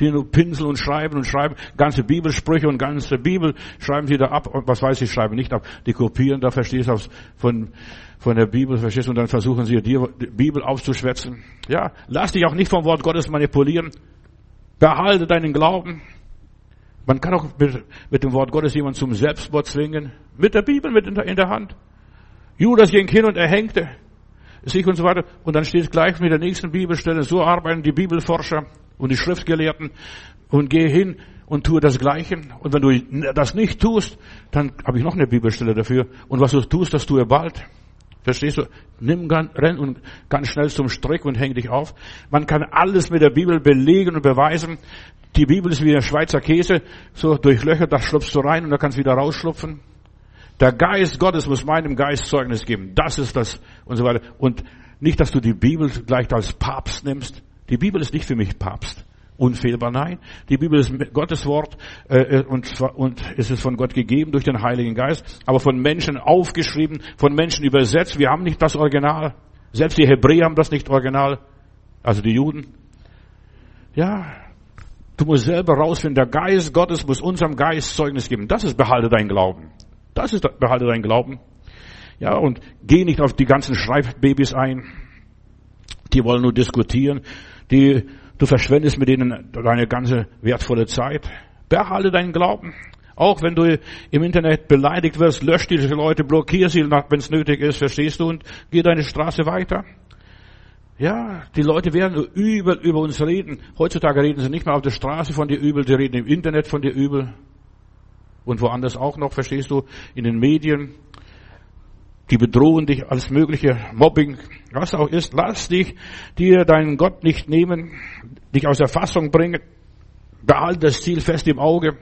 Speaker 1: die nur Pinsel und schreiben und schreiben. Ganze Bibelsprüche und ganze Bibel schreiben sie da ab. Und was weiß ich, schreiben nicht ab. Die kopieren da, verstehst du, von, von der Bibel, verstehst du, und dann versuchen sie dir die Bibel aufzuschwätzen. Ja, lass dich auch nicht vom Wort Gottes manipulieren. Behalte deinen Glauben. Man kann auch mit, mit dem Wort Gottes jemanden zum Selbstmord zwingen. Mit der Bibel mit in der, in der Hand. Judas ging hin und er hängte sich und so weiter. Und dann steht gleich mit der nächsten Bibelstelle, so arbeiten die Bibelforscher und die Schriftgelehrten und gehe hin und tue das Gleiche. Und wenn du das nicht tust, dann habe ich noch eine Bibelstelle dafür. Und was du tust, das tue bald. Verstehst du? Nimm, renn und ganz schnell zum Strick und häng dich auf. Man kann alles mit der Bibel belegen und beweisen. Die Bibel ist wie ein Schweizer Käse, so durchlöchert, da schlupfst du rein und da kannst du wieder rausschlupfen. Der Geist Gottes muss meinem Geist Zeugnis geben. Das ist das und so weiter. Und nicht, dass du die Bibel gleich als Papst nimmst. Die Bibel ist nicht für mich Papst. Unfehlbar, nein. Die Bibel ist Gottes Wort äh, und, und es ist von Gott gegeben durch den Heiligen Geist, aber von Menschen aufgeschrieben, von Menschen übersetzt. Wir haben nicht das Original. Selbst die Hebräer haben das nicht Original, also die Juden. Ja, Du musst selber rausfinden, der Geist Gottes muss unserem Geist Zeugnis geben. Das ist behalte dein Glauben. Das ist behalte dein Glauben. Ja, und geh nicht auf die ganzen Schreibbabys ein. Die wollen nur diskutieren. Die, du verschwendest mit denen deine ganze wertvolle Zeit. Behalte deinen Glauben. Auch wenn du im Internet beleidigt wirst, lösch diese Leute, blockier sie, wenn es nötig ist, verstehst du, und geh deine Straße weiter. Ja, die Leute werden übel über uns reden. Heutzutage reden sie nicht mehr auf der Straße von dir übel, sie reden im Internet von dir übel. Und woanders auch noch, verstehst du, in den Medien. Die bedrohen dich als mögliche Mobbing, was auch ist. Lass dich dir deinen Gott nicht nehmen, dich aus der Fassung bringen. Behalte das Ziel fest im Auge.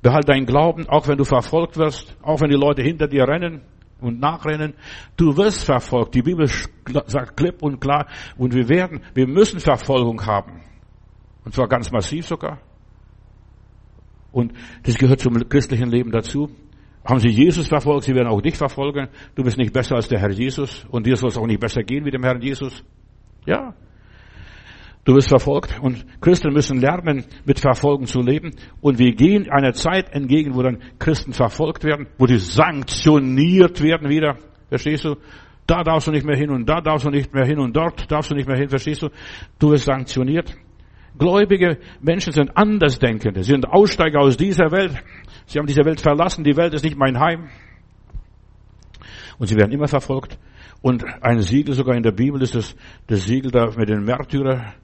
Speaker 1: Behalte deinen Glauben, auch wenn du verfolgt wirst, auch wenn die Leute hinter dir rennen und nachrennen. Du wirst verfolgt. Die Bibel sagt klipp und klar. Und wir werden, wir müssen Verfolgung haben. Und zwar ganz massiv sogar. Und das gehört zum christlichen Leben dazu. Haben sie Jesus verfolgt, sie werden auch dich verfolgen. Du bist nicht besser als der Herr Jesus. Und dir soll es auch nicht besser gehen wie dem Herrn Jesus. Ja. Du wirst verfolgt und Christen müssen lernen, mit Verfolgung zu leben. Und wir gehen einer Zeit entgegen, wo dann Christen verfolgt werden, wo die sanktioniert werden wieder. Verstehst du? Da darfst du nicht mehr hin und da darfst du nicht mehr hin und dort darfst du nicht mehr hin. Verstehst du? Du wirst sanktioniert. Gläubige Menschen sind Andersdenkende. Sie sind Aussteiger aus dieser Welt. Sie haben diese Welt verlassen. Die Welt ist nicht mein Heim. Und sie werden immer verfolgt. Und ein Siegel sogar in der Bibel ist das, das Siegel da mit den Märtyrer.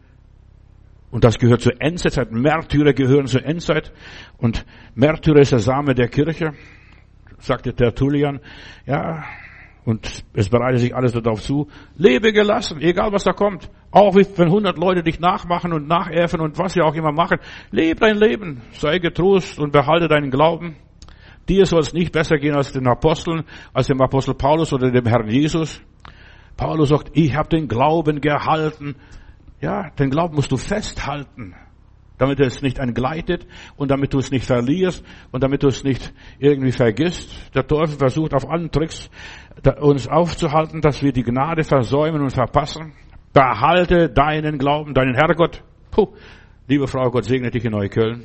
Speaker 1: Und das gehört zur Endzeit. Märtyrer gehören zur Endzeit. Und Märtyrer ist der Same der Kirche, sagte Tertullian. Ja, und es bereitet sich alles darauf zu. Lebe gelassen, egal was da kommt. Auch wenn 100 Leute dich nachmachen und nachäffen und was sie auch immer machen. Lebe dein Leben, sei getrost und behalte deinen Glauben. Dir soll es nicht besser gehen als den Aposteln, als dem Apostel Paulus oder dem Herrn Jesus. Paulus sagt, ich habe den Glauben gehalten. Ja, den Glauben musst du festhalten, damit es nicht entgleitet und damit du es nicht verlierst und damit du es nicht irgendwie vergisst. Der Teufel versucht auf allen Tricks uns aufzuhalten, dass wir die Gnade versäumen und verpassen. Behalte deinen Glauben, deinen Herrgott. Puh, liebe Frau, Gott segne dich in Neukölln.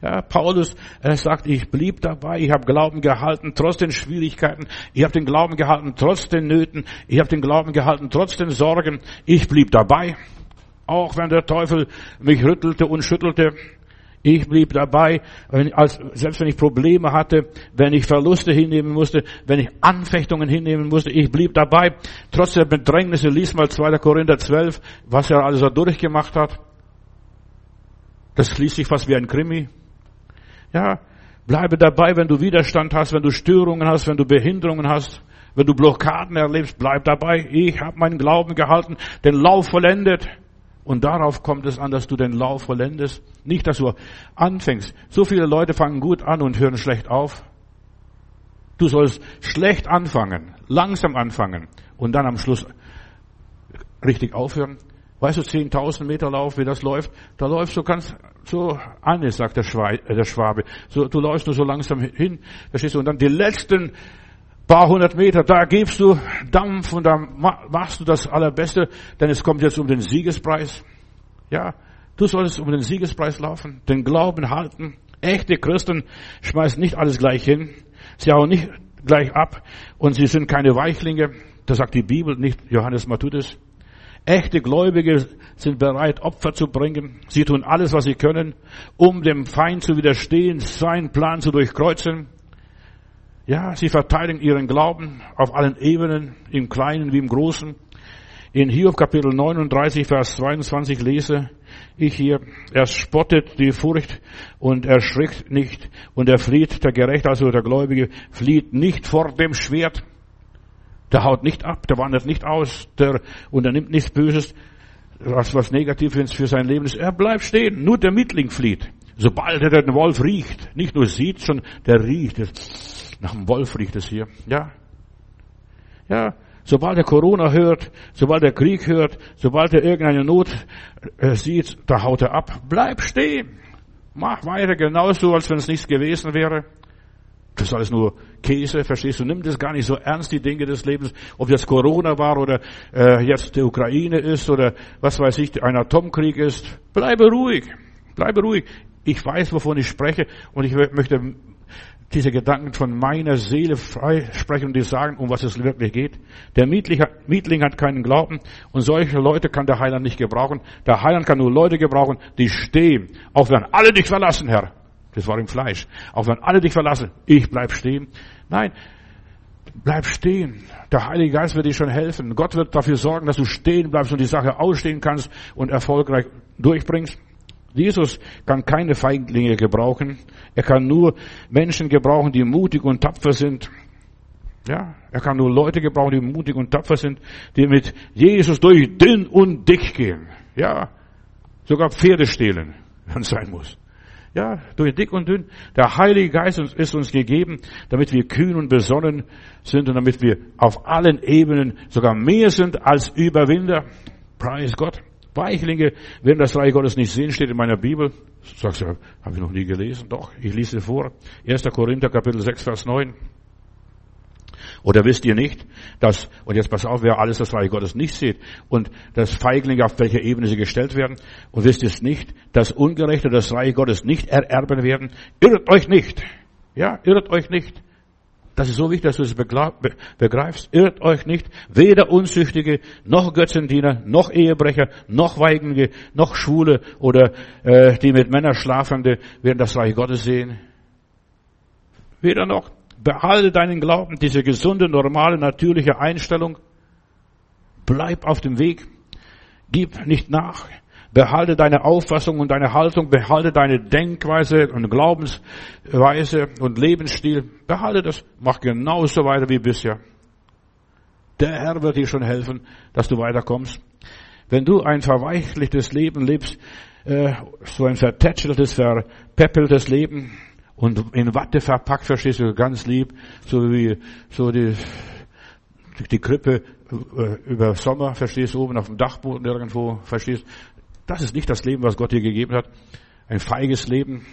Speaker 1: Ja, Paulus, er sagt, ich blieb dabei, ich habe Glauben gehalten, trotz den Schwierigkeiten, ich habe den Glauben gehalten, trotz den Nöten, ich habe den Glauben gehalten, trotz den Sorgen, ich blieb dabei. Auch wenn der Teufel mich rüttelte und schüttelte, ich blieb dabei, wenn, als, selbst wenn ich Probleme hatte, wenn ich Verluste hinnehmen musste, wenn ich Anfechtungen hinnehmen musste, ich blieb dabei. Trotz der Bedrängnisse, lies mal 2. Korinther 12, was er alles so durchgemacht hat. Das liest sich fast wie ein Krimi. Ja, bleibe dabei, wenn du Widerstand hast, wenn du Störungen hast, wenn du Behinderungen hast, wenn du Blockaden erlebst, bleib dabei. Ich habe meinen Glauben gehalten, den Lauf vollendet. Und darauf kommt es an, dass du den Lauf vollendest. Nicht, dass du anfängst. So viele Leute fangen gut an und hören schlecht auf. Du sollst schlecht anfangen, langsam anfangen und dann am Schluss richtig aufhören. Weißt du, 10.000 Meter Lauf, wie das läuft? Da läufst du ganz so an, sagt der, äh, Schwabe. So, du läufst nur so langsam hin, verstehst du? Und dann die letzten paar hundert Meter, da gibst du Dampf und dann machst du das Allerbeste, denn es kommt jetzt um den Siegespreis. Ja, du solltest um den Siegespreis laufen, den Glauben halten. Echte Christen schmeißen nicht alles gleich hin. Sie hauen nicht gleich ab und sie sind keine Weichlinge. Das sagt die Bibel, nicht Johannes Matthäus. Echte Gläubige sind bereit, Opfer zu bringen. Sie tun alles, was sie können, um dem Feind zu widerstehen, seinen Plan zu durchkreuzen. Ja, sie verteidigen ihren Glauben auf allen Ebenen, im Kleinen wie im Großen. In Hiob Kapitel 39, Vers 22 lese ich hier, er spottet die Furcht und erschrickt nicht und er flieht, der Gerechte, also der Gläubige, flieht nicht vor dem Schwert. Der haut nicht ab, der wandert nicht aus, der unternimmt nichts Böses, was, was Negatives für sein Leben ist. Er bleibt stehen, nur der Mittling flieht. Sobald er den Wolf riecht, nicht nur sieht, sondern der riecht. Nach dem Wolf riecht es hier. Ja. Ja. Sobald er Corona hört, sobald er Krieg hört, sobald er irgendeine Not äh, sieht, da haut er ab. Bleib stehen. Mach weiter genauso, als wenn es nichts gewesen wäre. Das ist alles nur Käse, verstehst du? Nimm das gar nicht so ernst, die Dinge des Lebens. Ob jetzt Corona war oder äh, jetzt die Ukraine ist oder was weiß ich, ein Atomkrieg ist. Bleibe ruhig. Bleibe ruhig. Ich weiß, wovon ich spreche und ich möchte diese Gedanken von meiner Seele frei sprechen und dir sagen, um was es wirklich geht. Der Mietling hat keinen Glauben und solche Leute kann der Heiland nicht gebrauchen. Der Heiland kann nur Leute gebrauchen, die stehen, auch wenn alle dich verlassen, Herr. Das war im Fleisch. Auch wenn alle dich verlassen, ich bleib stehen. Nein, bleib stehen. Der Heilige Geist wird dir schon helfen. Gott wird dafür sorgen, dass du stehen bleibst und die Sache ausstehen kannst und erfolgreich durchbringst. Jesus kann keine Feiglinge gebrauchen. Er kann nur Menschen gebrauchen, die mutig und tapfer sind. Ja, er kann nur Leute gebrauchen, die mutig und tapfer sind, die mit Jesus durch dünn und dick gehen. Ja, sogar Pferde stehlen, wenn es sein muss. Ja, durch dick und dünn. Der Heilige Geist ist uns gegeben, damit wir kühn und besonnen sind und damit wir auf allen Ebenen sogar mehr sind als Überwinder. Preis Gott. Weichlinge werden das Reich Gottes nicht sehen, steht in meiner Bibel. Sagst du, habe ich noch nie gelesen? Doch, ich lese vor. 1. Korinther Kapitel 6, Vers 9. Oder wisst ihr nicht, dass, und jetzt pass auf, wer alles das Reich Gottes nicht sieht und dass Feiglinge auf welcher Ebene sie gestellt werden, und wisst ihr es nicht, dass Ungerechte das Reich Gottes nicht ererben werden? Irrt euch nicht! Ja, irrt euch nicht! Das ist so wichtig, dass du es begreifst. Irrt euch nicht. Weder Unzüchtige, noch Götzendiener, noch Ehebrecher, noch Weigende, noch Schwule oder äh, die mit Männern schlafende werden das Reich Gottes sehen. Weder noch. Behalte deinen Glauben, diese gesunde, normale, natürliche Einstellung. Bleib auf dem Weg. Gib nicht nach. Behalte deine Auffassung und deine Haltung, behalte deine Denkweise und Glaubensweise und Lebensstil. Behalte das, mach genauso weiter wie bisher. Der Herr wird dir schon helfen, dass du weiterkommst. Wenn du ein verweichlichtes Leben lebst, äh, so ein vertätscheltes, verpeppeltes Leben und in Watte verpackt, verstehst du, ganz lieb, so wie so die, die Krippe äh, über Sommer, verstehst du, oben auf dem Dachboden irgendwo, verstehst das ist nicht das Leben, was Gott dir gegeben hat. Ein feiges Leben.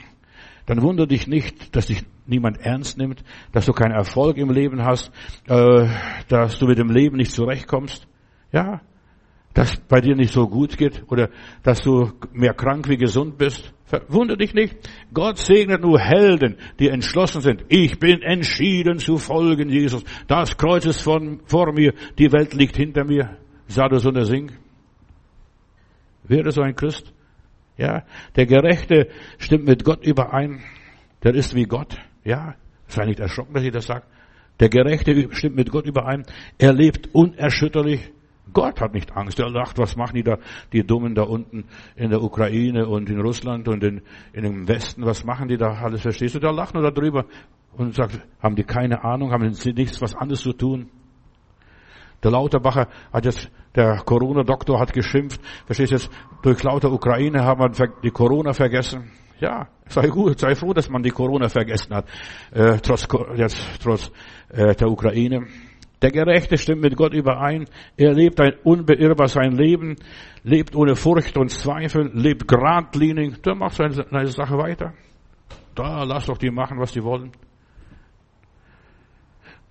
Speaker 1: Dann wundere dich nicht, dass dich niemand ernst nimmt, dass du keinen Erfolg im Leben hast, äh, dass du mit dem Leben nicht zurechtkommst. Ja, dass bei dir nicht so gut geht oder dass du mehr krank wie gesund bist. Verwundere dich nicht. Gott segnet nur Helden, die entschlossen sind. Ich bin entschieden zu folgen, Jesus. Das Kreuz ist von, vor mir, die Welt liegt hinter mir. So eine Sing? Wäre so ein Christ? Ja, der Gerechte stimmt mit Gott überein. Der ist wie Gott. Ja, sei nicht erschrocken, dass ich das sage. Der Gerechte stimmt mit Gott überein. Er lebt unerschütterlich. Gott hat nicht Angst. Er lacht, was machen die da, die Dummen da unten in der Ukraine und in Russland und in, in dem Westen, was machen die da alles, verstehst du? Da lacht nur darüber und sagt, haben die keine Ahnung, haben sie nichts, was anderes zu tun? Der Lauterbacher hat jetzt, der Corona-Doktor hat geschimpft, verstehst du jetzt, durch lauter Ukraine haben wir die Corona vergessen. Ja, sei gut, sei froh, dass man die Corona vergessen hat, äh, trotz, jetzt, trotz äh, der Ukraine. Der Gerechte stimmt mit Gott überein. Er lebt ein unbeirrbar sein Leben, lebt ohne Furcht und Zweifel, lebt geradlinig. Der macht seine, seine Sache weiter. Da lass doch die machen, was die wollen.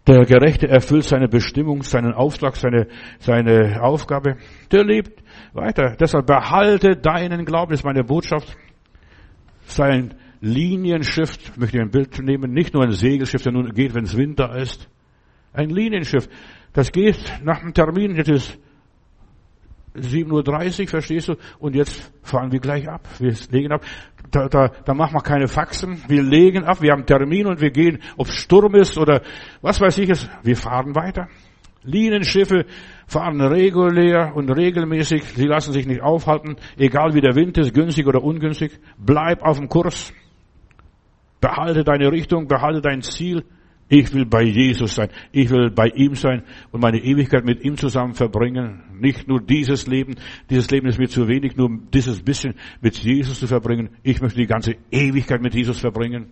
Speaker 1: Der Gerechte erfüllt seine Bestimmung, seinen Auftrag, seine, seine Aufgabe. Der lebt weiter. Deshalb behalte deinen Glauben, das ist meine Botschaft. Sein Linienschiff, ich möchte ein Bild nehmen, nicht nur ein Segelschiff, der nun geht, wenn es Winter ist. Ein Linienschiff. Das geht nach dem Termin, jetzt ist 7.30 Uhr, verstehst du? Und jetzt fahren wir gleich ab. Wir legen ab. Da, da, da machen wir keine Faxen. Wir legen ab. Wir haben Termin und wir gehen, ob Sturm ist oder was weiß ich es. Wir fahren weiter. Linienschiffe fahren regulär und regelmäßig. Sie lassen sich nicht aufhalten. Egal wie der Wind ist, günstig oder ungünstig. Bleib auf dem Kurs. Behalte deine Richtung, behalte dein Ziel. Ich will bei Jesus sein. Ich will bei ihm sein und meine Ewigkeit mit ihm zusammen verbringen. Nicht nur dieses Leben. Dieses Leben ist mir zu wenig, nur dieses bisschen mit Jesus zu verbringen. Ich möchte die ganze Ewigkeit mit Jesus verbringen.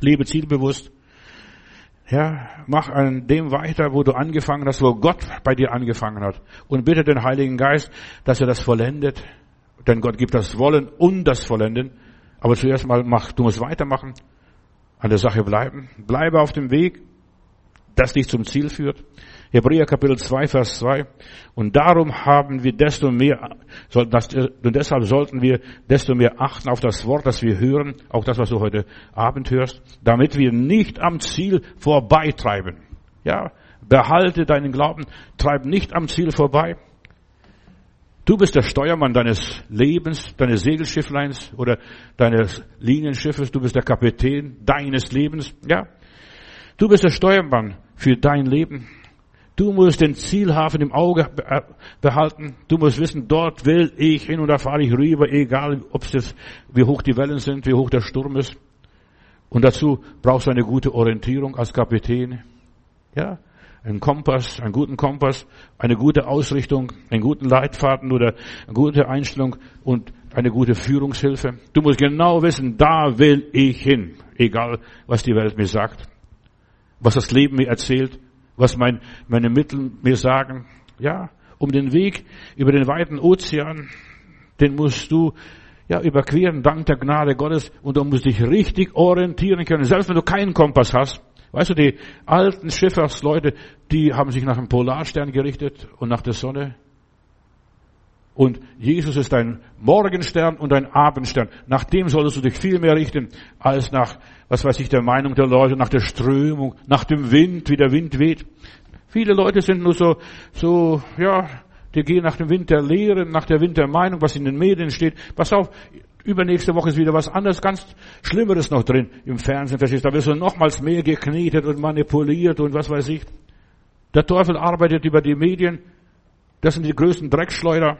Speaker 1: Lebe zielbewusst. Ja, mach an dem weiter, wo du angefangen hast, wo Gott bei dir angefangen hat. Und bitte den Heiligen Geist, dass er das vollendet. Denn Gott gibt das Wollen und das Vollenden. Aber zuerst mal mach, du musst weitermachen an der Sache bleiben. Bleibe auf dem Weg, das dich zum Ziel führt. Hebräer Kapitel 2, Vers 2. Und darum haben wir desto mehr, und deshalb sollten wir desto mehr achten auf das Wort, das wir hören, auch das, was du heute Abend hörst, damit wir nicht am Ziel vorbeitreiben. Ja, behalte deinen Glauben, treib nicht am Ziel vorbei. Du bist der Steuermann deines Lebens, deines Segelschiffleins oder deines Linienschiffes. Du bist der Kapitän deines Lebens. Ja. Du bist der Steuermann für dein Leben. Du musst den Zielhafen im Auge behalten. Du musst wissen, dort will ich hin und da fahre ich rüber, egal ob es wie hoch die Wellen sind, wie hoch der Sturm ist. Und dazu brauchst du eine gute Orientierung als Kapitän. Ja einen Kompass, einen guten Kompass, eine gute Ausrichtung, einen guten Leitfaden oder eine gute Einstellung und eine gute Führungshilfe. Du musst genau wissen, da will ich hin, egal was die Welt mir sagt, was das Leben mir erzählt, was mein, meine Mittel mir sagen. Ja, um den Weg über den weiten Ozean, den musst du ja, überqueren, dank der Gnade Gottes, und du musst dich richtig orientieren können, selbst wenn du keinen Kompass hast. Weißt du, die alten Schifffahrtsleute, die haben sich nach dem Polarstern gerichtet und nach der Sonne. Und Jesus ist ein Morgenstern und ein Abendstern. Nach dem solltest du dich viel mehr richten, als nach, was weiß ich, der Meinung der Leute, nach der Strömung, nach dem Wind, wie der Wind weht. Viele Leute sind nur so, so, ja, die gehen nach dem Wind der Lehre, nach der Wind der Meinung, was in den Medien steht. Pass auf, Übernächste Woche ist wieder was anderes, ganz Schlimmeres noch drin im Fernsehen. Verstehst? Da wirst du nochmals mehr geknetet und manipuliert und was weiß ich. Der Teufel arbeitet über die Medien. Das sind die größten Dreckschleuder.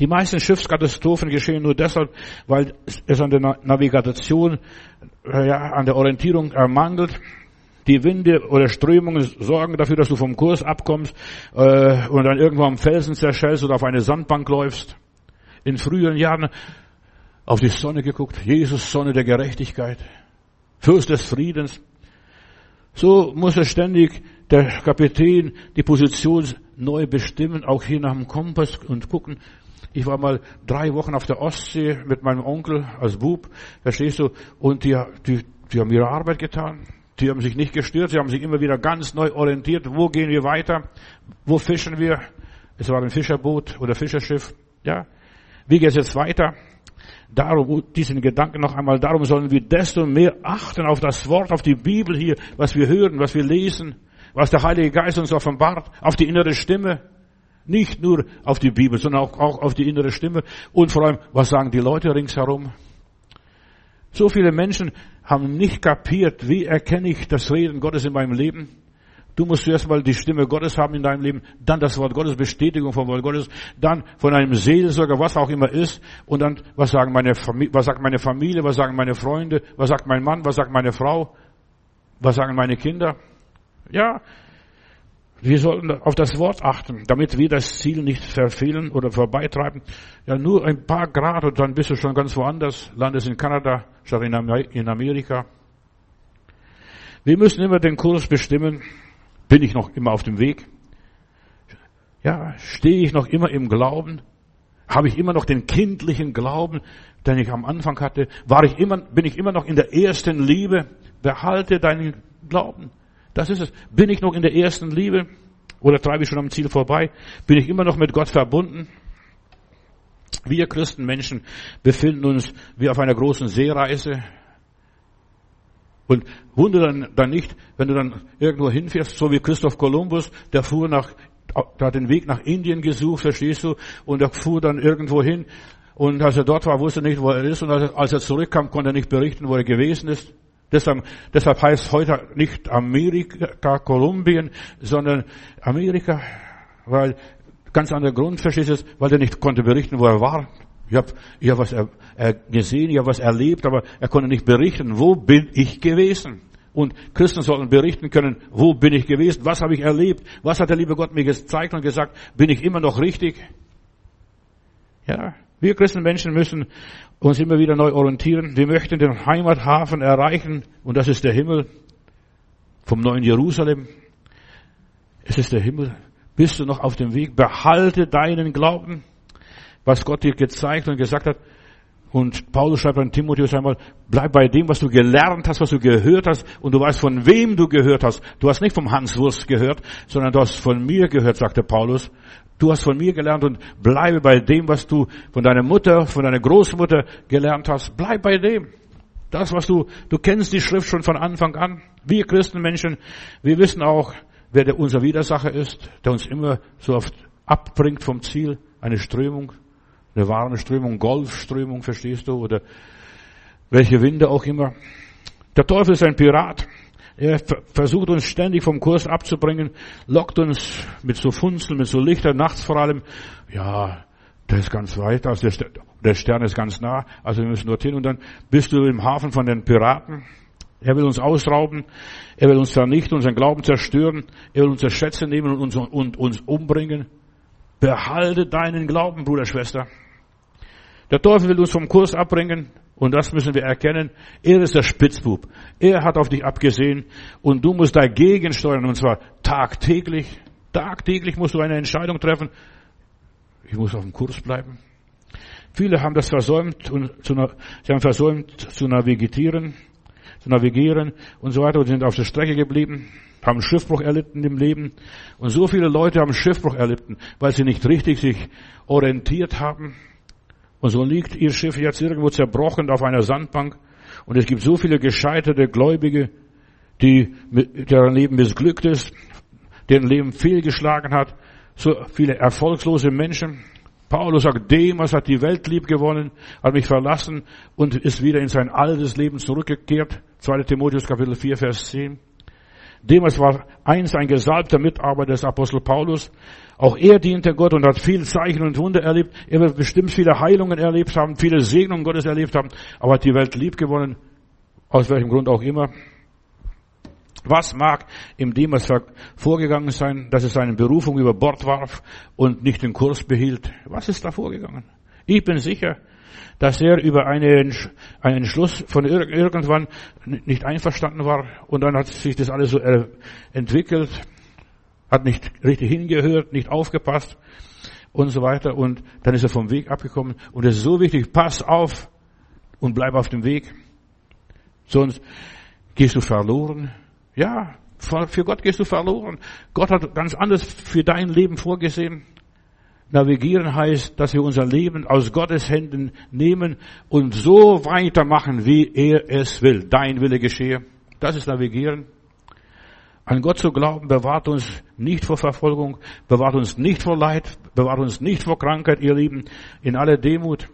Speaker 1: Die meisten Schiffskatastrophen geschehen nur deshalb, weil es an der Navigation, äh, ja, an der Orientierung ermangelt. Die Winde oder Strömungen sorgen dafür, dass du vom Kurs abkommst äh, und dann irgendwo am Felsen zerschellst oder auf eine Sandbank läufst in früheren Jahren auf die Sonne geguckt. Jesus, Sonne der Gerechtigkeit. Fürst des Friedens. So muss er ständig der Kapitän die Position neu bestimmen, auch hier nach dem Kompass und gucken. Ich war mal drei Wochen auf der Ostsee mit meinem Onkel als Bub, verstehst du, und die, die, die haben ihre Arbeit getan. Die haben sich nicht gestört, sie haben sich immer wieder ganz neu orientiert. Wo gehen wir weiter? Wo fischen wir? Es war ein Fischerboot oder Fischerschiff. Ja. Wie geht es jetzt weiter? Darum, diesen Gedanken noch einmal, darum sollen wir desto mehr achten auf das Wort, auf die Bibel hier, was wir hören, was wir lesen, was der Heilige Geist uns offenbart, auf die innere Stimme. Nicht nur auf die Bibel, sondern auch, auch auf die innere Stimme. Und vor allem, was sagen die Leute ringsherum? So viele Menschen haben nicht kapiert, wie erkenne ich das Reden Gottes in meinem Leben. Du musst zuerst mal die Stimme Gottes haben in deinem Leben, dann das Wort Gottes, Bestätigung vom Wort Gottes, dann von einem Seelsorger, was auch immer ist, und dann, was sagen meine Familie, was sagt meine Familie, was sagen meine Freunde, was sagt mein Mann, was sagt meine Frau, was sagen meine Kinder. Ja, wir sollten auf das Wort achten, damit wir das Ziel nicht verfehlen oder vorbeitreiben. Ja, nur ein paar Grad und dann bist du schon ganz woanders, landest in Kanada statt in Amerika. Wir müssen immer den Kurs bestimmen. Bin ich noch immer auf dem Weg? Ja, stehe ich noch immer im Glauben? Habe ich immer noch den kindlichen Glauben, den ich am Anfang hatte? War ich immer, bin ich immer noch in der ersten Liebe? Behalte deinen Glauben. Das ist es. Bin ich noch in der ersten Liebe? Oder treibe ich schon am Ziel vorbei? Bin ich immer noch mit Gott verbunden? Wir Christenmenschen befinden uns wie auf einer großen Seereise. Und wundere dann, dann nicht, wenn du dann irgendwo hinfährst, so wie Christoph Kolumbus, der fuhr nach, der hat den Weg nach Indien gesucht, verstehst du, und er fuhr dann irgendwo hin. Und als er dort war, wusste er nicht, wo er ist. Und als er zurückkam, konnte er nicht berichten, wo er gewesen ist. Deshalb, deshalb heißt heute nicht Amerika, Kolumbien, sondern Amerika, weil ganz anderer Grund, verstehst du, weil er nicht konnte berichten, wo er war. Ich habe ich hab was er, er gesehen, ich habe was erlebt, aber er konnte nicht berichten, wo bin ich gewesen. Und Christen sollten berichten können, wo bin ich gewesen, was habe ich erlebt, was hat der liebe Gott mir gezeigt und gesagt, bin ich immer noch richtig? Ja, wir Christenmenschen müssen uns immer wieder neu orientieren. Wir möchten den Heimathafen erreichen und das ist der Himmel vom neuen Jerusalem. Es ist der Himmel. Bist du noch auf dem Weg? Behalte deinen Glauben, was Gott dir gezeigt und gesagt hat. Und Paulus schreibt an Timotheus einmal, bleib bei dem, was du gelernt hast, was du gehört hast, und du weißt, von wem du gehört hast. Du hast nicht vom Hans Wurst gehört, sondern du hast von mir gehört, sagte Paulus. Du hast von mir gelernt und bleibe bei dem, was du von deiner Mutter, von deiner Großmutter gelernt hast. Bleib bei dem. Das, was du, du kennst die Schrift schon von Anfang an. Wir Christenmenschen, wir wissen auch, wer der unser Widersacher ist, der uns immer so oft abbringt vom Ziel. Eine Strömung, eine warme Strömung, Golfströmung, verstehst du, oder welche Winde auch immer. Der Teufel ist ein Pirat. Er versucht uns ständig vom Kurs abzubringen, lockt uns mit so Funzeln, mit so Lichtern, nachts vor allem. Ja, der ist ganz weit, also der Stern ist ganz nah, also wir müssen dorthin und dann bist du im Hafen von den Piraten. Er will uns ausrauben, er will uns vernichten, unseren Glauben zerstören, er will unsere Schätze nehmen und uns, und uns umbringen. Behalte deinen Glauben, Bruder, Schwester. Der Teufel will uns vom Kurs abbringen, und das müssen wir erkennen. Er ist der Spitzbub. Er hat auf dich abgesehen und du musst dagegen steuern und zwar tagtäglich. Tagtäglich musst du eine Entscheidung treffen. Ich muss auf dem Kurs bleiben. Viele haben das versäumt und zu, sie haben versäumt zu navigieren, zu navigieren und so weiter und sind auf der Strecke geblieben, haben Schiffbruch erlitten im Leben. Und so viele Leute haben Schiffbruch erlitten, weil sie nicht richtig sich orientiert haben. Und so liegt ihr Schiff jetzt irgendwo zerbrochen auf einer Sandbank. Und es gibt so viele gescheiterte Gläubige, die, deren Leben missglückt ist, deren Leben fehlgeschlagen hat. So viele erfolglose Menschen. Paulus sagt, Demas hat die Welt lieb gewonnen, hat mich verlassen und ist wieder in sein altes Leben zurückgekehrt. 2. Timotheus Kapitel 4, Vers 10. Demas war einst ein gesalbter Mitarbeiter des Apostel Paulus. Auch er diente Gott und hat viel Zeichen und Wunder erlebt. Er wird bestimmt viele Heilungen erlebt haben, viele Segnungen Gottes erlebt haben, aber hat die Welt lieb gewonnen. Aus welchem Grund auch immer. Was mag im Demas vorgegangen sein, dass er seine Berufung über Bord warf und nicht den Kurs behielt? Was ist da vorgegangen? Ich bin sicher, dass er über einen Entschluss von irgendwann nicht einverstanden war und dann hat sich das alles so entwickelt, hat nicht richtig hingehört, nicht aufgepasst und so weiter und dann ist er vom Weg abgekommen und es ist so wichtig, pass auf und bleib auf dem Weg, sonst gehst du verloren Ja, für Gott gehst du verloren. Gott hat ganz anders für dein Leben vorgesehen. Navigieren heißt, dass wir unser Leben aus Gottes Händen nehmen und so weitermachen, wie er es will. Dein Wille geschehe. Das ist Navigieren. An Gott zu glauben bewahrt uns nicht vor Verfolgung, bewahrt uns nicht vor Leid, bewahrt uns nicht vor Krankheit, ihr Lieben, in aller Demut.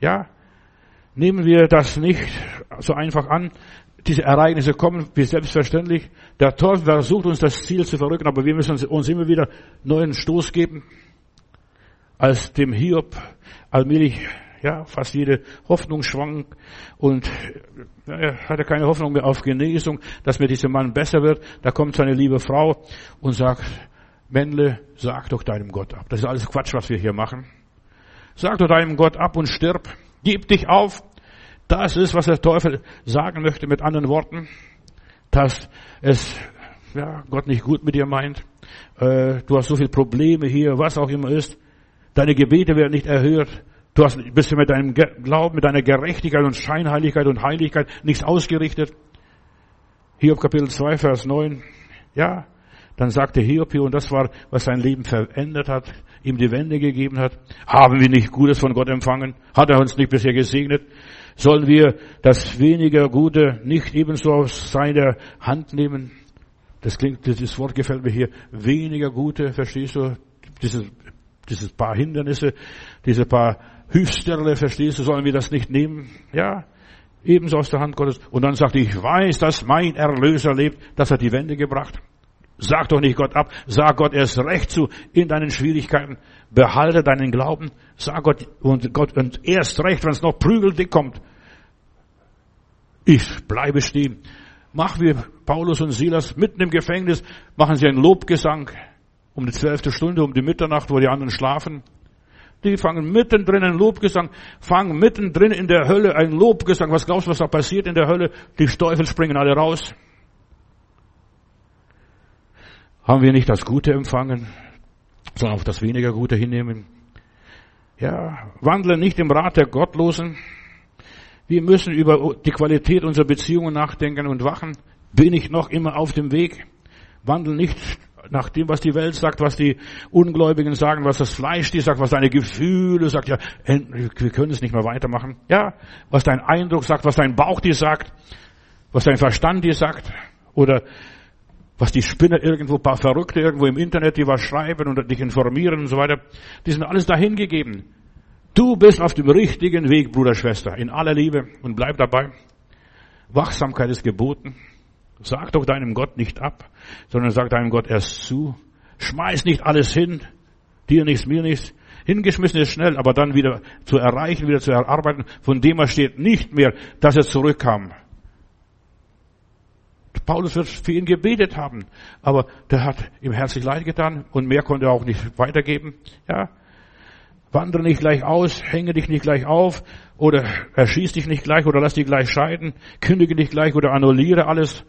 Speaker 1: Ja, nehmen wir das nicht so einfach an. Diese Ereignisse kommen wie selbstverständlich. Der Teufel versucht uns das Ziel zu verrücken, aber wir müssen uns immer wieder neuen Stoß geben. Als dem Hiob allmählich ja, fast jede Hoffnung schwank und er hatte keine Hoffnung mehr auf Genesung, dass mir diesem Mann besser wird. Da kommt seine liebe Frau und sagt, Männle, sag doch deinem Gott ab. Das ist alles Quatsch, was wir hier machen. Sag doch deinem Gott ab und stirb. Gib dich auf. Das ist, was der Teufel sagen möchte mit anderen Worten, dass es ja, Gott nicht gut mit dir meint. Äh, du hast so viele Probleme hier, was auch immer ist. Deine Gebete werden nicht erhört. Du hast, bist mit deinem Glauben, mit deiner Gerechtigkeit und Scheinheiligkeit und Heiligkeit nichts ausgerichtet. Hiob Kapitel 2, Vers 9. Ja, dann sagte Hiob hier, und das war, was sein Leben verändert hat, ihm die Wende gegeben hat. Haben wir nicht Gutes von Gott empfangen? Hat er uns nicht bisher gesegnet? Sollen wir das weniger Gute nicht ebenso aus seiner Hand nehmen? Das klingt, dieses Wort gefällt mir hier. Weniger Gute, verstehst du? Dieses, dieses paar Hindernisse, diese paar Hüfsterle, verstehst du, sollen wir das nicht nehmen? Ja, ebenso aus der Hand Gottes. Und dann sagt, ich weiß, dass mein Erlöser lebt, dass er die Wende gebracht. Sag doch nicht Gott ab, sag Gott erst recht zu in deinen Schwierigkeiten. Behalte deinen Glauben, sag Gott und Gott und erst recht, wenn es noch prügeldick kommt. Ich bleibe stehen. Mach wie Paulus und Silas mitten im Gefängnis, machen sie einen Lobgesang um die zwölfte Stunde, um die Mitternacht, wo die anderen schlafen. Die fangen mittendrin einen Lobgesang, fangen mittendrin in der Hölle einen Lobgesang. Was glaubst du, was da passiert in der Hölle? Die Teufel springen alle raus. Haben wir nicht das Gute empfangen, sondern auch das weniger Gute hinnehmen? Ja, wandeln nicht im Rat der Gottlosen. Wir müssen über die Qualität unserer Beziehungen nachdenken und wachen. Bin ich noch immer auf dem Weg? Wandel nicht nach dem, was die Welt sagt, was die Ungläubigen sagen, was das Fleisch dir sagt, was deine Gefühle sagt, ja, wir können es nicht mehr weitermachen. Ja, was dein Eindruck sagt, was dein Bauch dir sagt, was dein Verstand dir sagt, oder was die Spinner irgendwo, paar Verrückte irgendwo im Internet, die was schreiben und dich informieren und so weiter, die sind alles dahingegeben. Du bist auf dem richtigen Weg, Bruder, Schwester, in aller Liebe und bleib dabei. Wachsamkeit ist geboten. Sag doch deinem Gott nicht ab, sondern sag deinem Gott erst zu. Schmeiß nicht alles hin, dir nichts, mir nichts. Hingeschmissen ist schnell, aber dann wieder zu erreichen, wieder zu erarbeiten, von dem er steht nicht mehr, dass er zurückkam. Paulus wird für ihn gebetet haben, aber der hat ihm herzlich leid getan und mehr konnte er auch nicht weitergeben. Ja, wandere nicht gleich aus, hänge dich nicht gleich auf oder erschieß dich nicht gleich oder lass dich gleich scheiden, kündige dich gleich oder annulliere alles.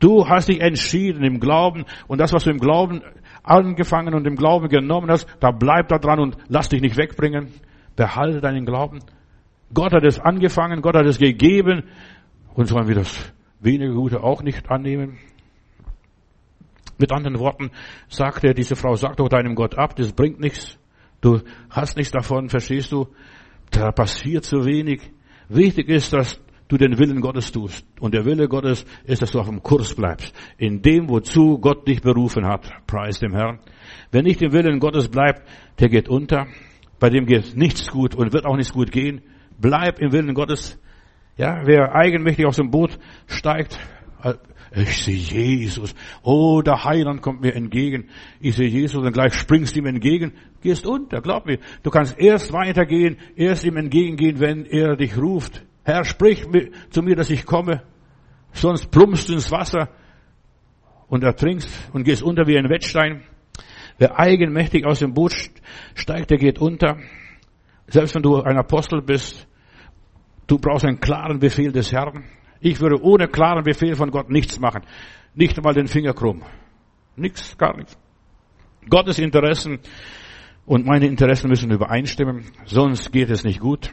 Speaker 1: Du hast dich entschieden im Glauben und das, was du im Glauben angefangen und im Glauben genommen hast, da bleib da dran und lass dich nicht wegbringen. Behalte deinen Glauben. Gott hat es angefangen, Gott hat es gegeben und sollen wir das wenige Gute auch nicht annehmen? Mit anderen Worten sagt er, diese Frau, sag doch deinem Gott ab, das bringt nichts. Du hast nichts davon, verstehst du? Da passiert zu wenig. Wichtig ist, dass du den Willen Gottes tust. Und der Wille Gottes ist, dass du auf dem Kurs bleibst. In dem, wozu Gott dich berufen hat. Preis dem Herrn. Wer nicht im Willen Gottes bleibt, der geht unter. Bei dem geht nichts gut und wird auch nichts gut gehen. Bleib im Willen Gottes. Ja, wer eigenmächtig aus dem Boot steigt, ich sehe Jesus. Oh, der Heiland kommt mir entgegen. Ich sehe Jesus und gleich springst ihm entgegen. Gehst unter, glaub mir. Du kannst erst weitergehen, erst ihm entgegengehen, wenn er dich ruft. Herr, sprich zu mir, dass ich komme. Sonst plumpst du ins Wasser und ertrinkst und gehst unter wie ein Wettstein. Wer eigenmächtig aus dem Boot steigt, der geht unter. Selbst wenn du ein Apostel bist, du brauchst einen klaren Befehl des Herrn. Ich würde ohne klaren Befehl von Gott nichts machen. Nicht einmal den Finger krumm. Nichts, gar nichts. Gottes Interessen und meine Interessen müssen übereinstimmen, sonst geht es nicht gut.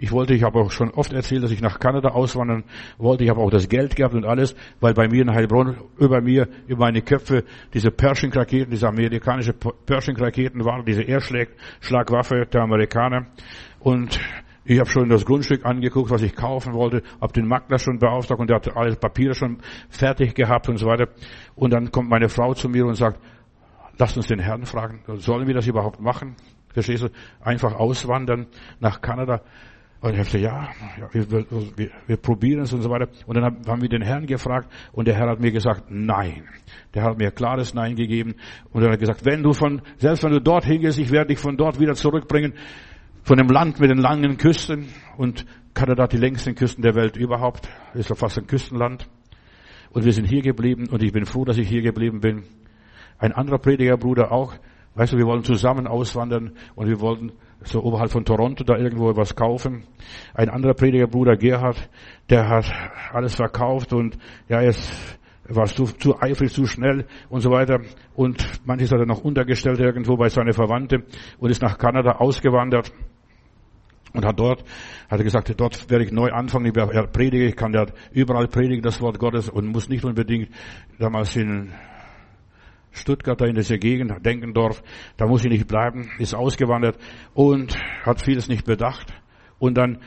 Speaker 1: Ich wollte, ich habe auch schon oft erzählt, dass ich nach Kanada auswandern wollte. Ich habe auch das Geld gehabt und alles, weil bei mir in Heilbronn über mir, über meine Köpfe, diese Pershing-Raketen, diese amerikanische Pershing-Raketen waren, diese Erschlagwaffe der Amerikaner. Und ich habe schon das Grundstück angeguckt, was ich kaufen wollte, habe den Makler schon beauftragt und der hat alle Papiere schon fertig gehabt und so weiter. Und dann kommt meine Frau zu mir und sagt, lass uns den Herrn fragen, sollen wir das überhaupt machen? Verstehst du? Einfach auswandern nach Kanada. Und ich habe gesagt, ja, ja wir, wir, wir probieren es und so weiter. Und dann haben wir den Herrn gefragt und der Herr hat mir gesagt, nein. Der hat mir klares Nein gegeben. Und er hat gesagt, wenn du von, selbst wenn du dort hingehst, ich werde dich von dort wieder zurückbringen, von dem Land mit den langen Küsten. Und Kanada hat die längsten Küsten der Welt überhaupt. Ist ja fast ein Küstenland. Und wir sind hier geblieben und ich bin froh, dass ich hier geblieben bin. Ein anderer Predigerbruder auch. Weißt du, wir wollen zusammen auswandern und wir wollten so oberhalb von Toronto da irgendwo was kaufen. Ein anderer Predigerbruder Gerhard, der hat alles verkauft und ja, jetzt war zu, zu eifrig, zu schnell und so weiter. Und manches hat er noch untergestellt irgendwo bei seiner Verwandte und ist nach Kanada ausgewandert und hat dort, hat er gesagt, dort werde ich neu anfangen, ich werde predigen, ich kann ja überall predigen, das Wort Gottes und muss nicht unbedingt damals in Stuttgart, da in dieser Gegend, Denkendorf, da muss ich nicht bleiben, ist ausgewandert und hat vieles nicht bedacht. Und dann,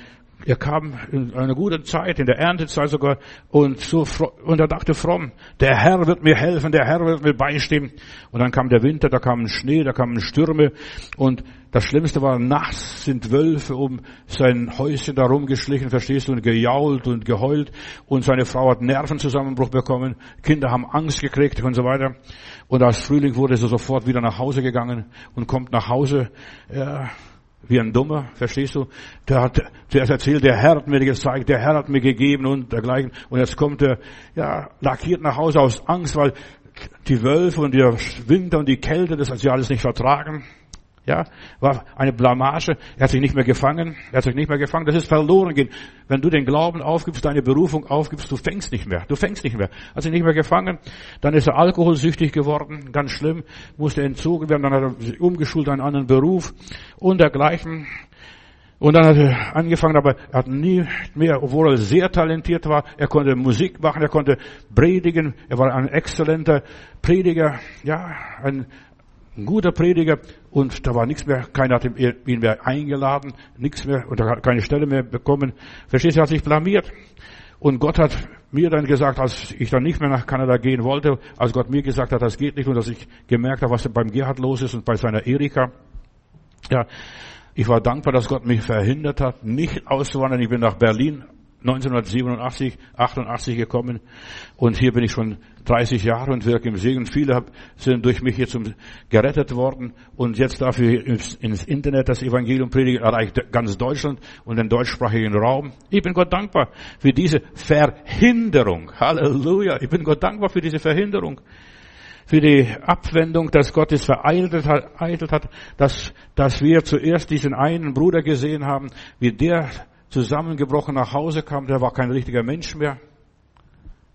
Speaker 1: er kam in einer guten Zeit, in der Erntezeit sogar, und so, und er dachte fromm, der Herr wird mir helfen, der Herr wird mir beistehen. Und dann kam der Winter, da kam Schnee, da kamen Stürme, und das Schlimmste war, nachts sind Wölfe um sein Häuschen da rumgeschlichen, verstehst du, und gejault und geheult. Und seine Frau hat Nervenzusammenbruch bekommen. Kinder haben Angst gekriegt und so weiter. Und als Frühling wurde sie sofort wieder nach Hause gegangen und kommt nach Hause, ja, wie ein Dummer, verstehst du? Der hat zuerst erzählt, der Herr hat mir gezeigt, der Herr hat mir gegeben und dergleichen. Und jetzt kommt er, ja, lackiert nach Hause aus Angst, weil die Wölfe und der Winter und die Kälte, das hat sie alles nicht vertragen. Ja, war eine Blamage. Er hat sich nicht mehr gefangen. Er hat sich nicht mehr gefangen. Das ist verloren gehen. Wenn du den Glauben aufgibst, deine Berufung aufgibst, du fängst nicht mehr. Du fängst nicht mehr. Hat sich nicht mehr gefangen. Dann ist er alkoholsüchtig geworden. Ganz schlimm. Musste entzogen werden. Dann hat er sich umgeschult einen anderen Beruf und dergleichen. Und dann hat er angefangen, aber er hat nie mehr, obwohl er sehr talentiert war, er konnte Musik machen, er konnte predigen, er war ein exzellenter Prediger, ja, ein ein guter Prediger und da war nichts mehr, keiner hat ihn mehr eingeladen, nichts mehr und er hat keine Stelle mehr bekommen. Verstehst du, er hat sich blamiert. Und Gott hat mir dann gesagt, als ich dann nicht mehr nach Kanada gehen wollte, als Gott mir gesagt hat, das geht nicht und dass ich gemerkt habe, was beim Gerhard los ist und bei seiner Erika. Ja, ich war dankbar, dass Gott mich verhindert hat, nicht auszuwandern. Ich bin nach Berlin 1987, 88 gekommen und hier bin ich schon 30 Jahre und wirke im Segen. Viele sind durch mich jetzt gerettet worden und jetzt darf ich ins Internet das Evangelium predigen, erreicht ganz Deutschland und den deutschsprachigen Raum. Ich bin Gott dankbar für diese Verhinderung. Halleluja. Ich bin Gott dankbar für diese Verhinderung. Für die Abwendung, dass Gott es vereitelt hat, dass, dass wir zuerst diesen einen Bruder gesehen haben, wie der zusammengebrochen nach Hause kam, der war kein richtiger Mensch mehr.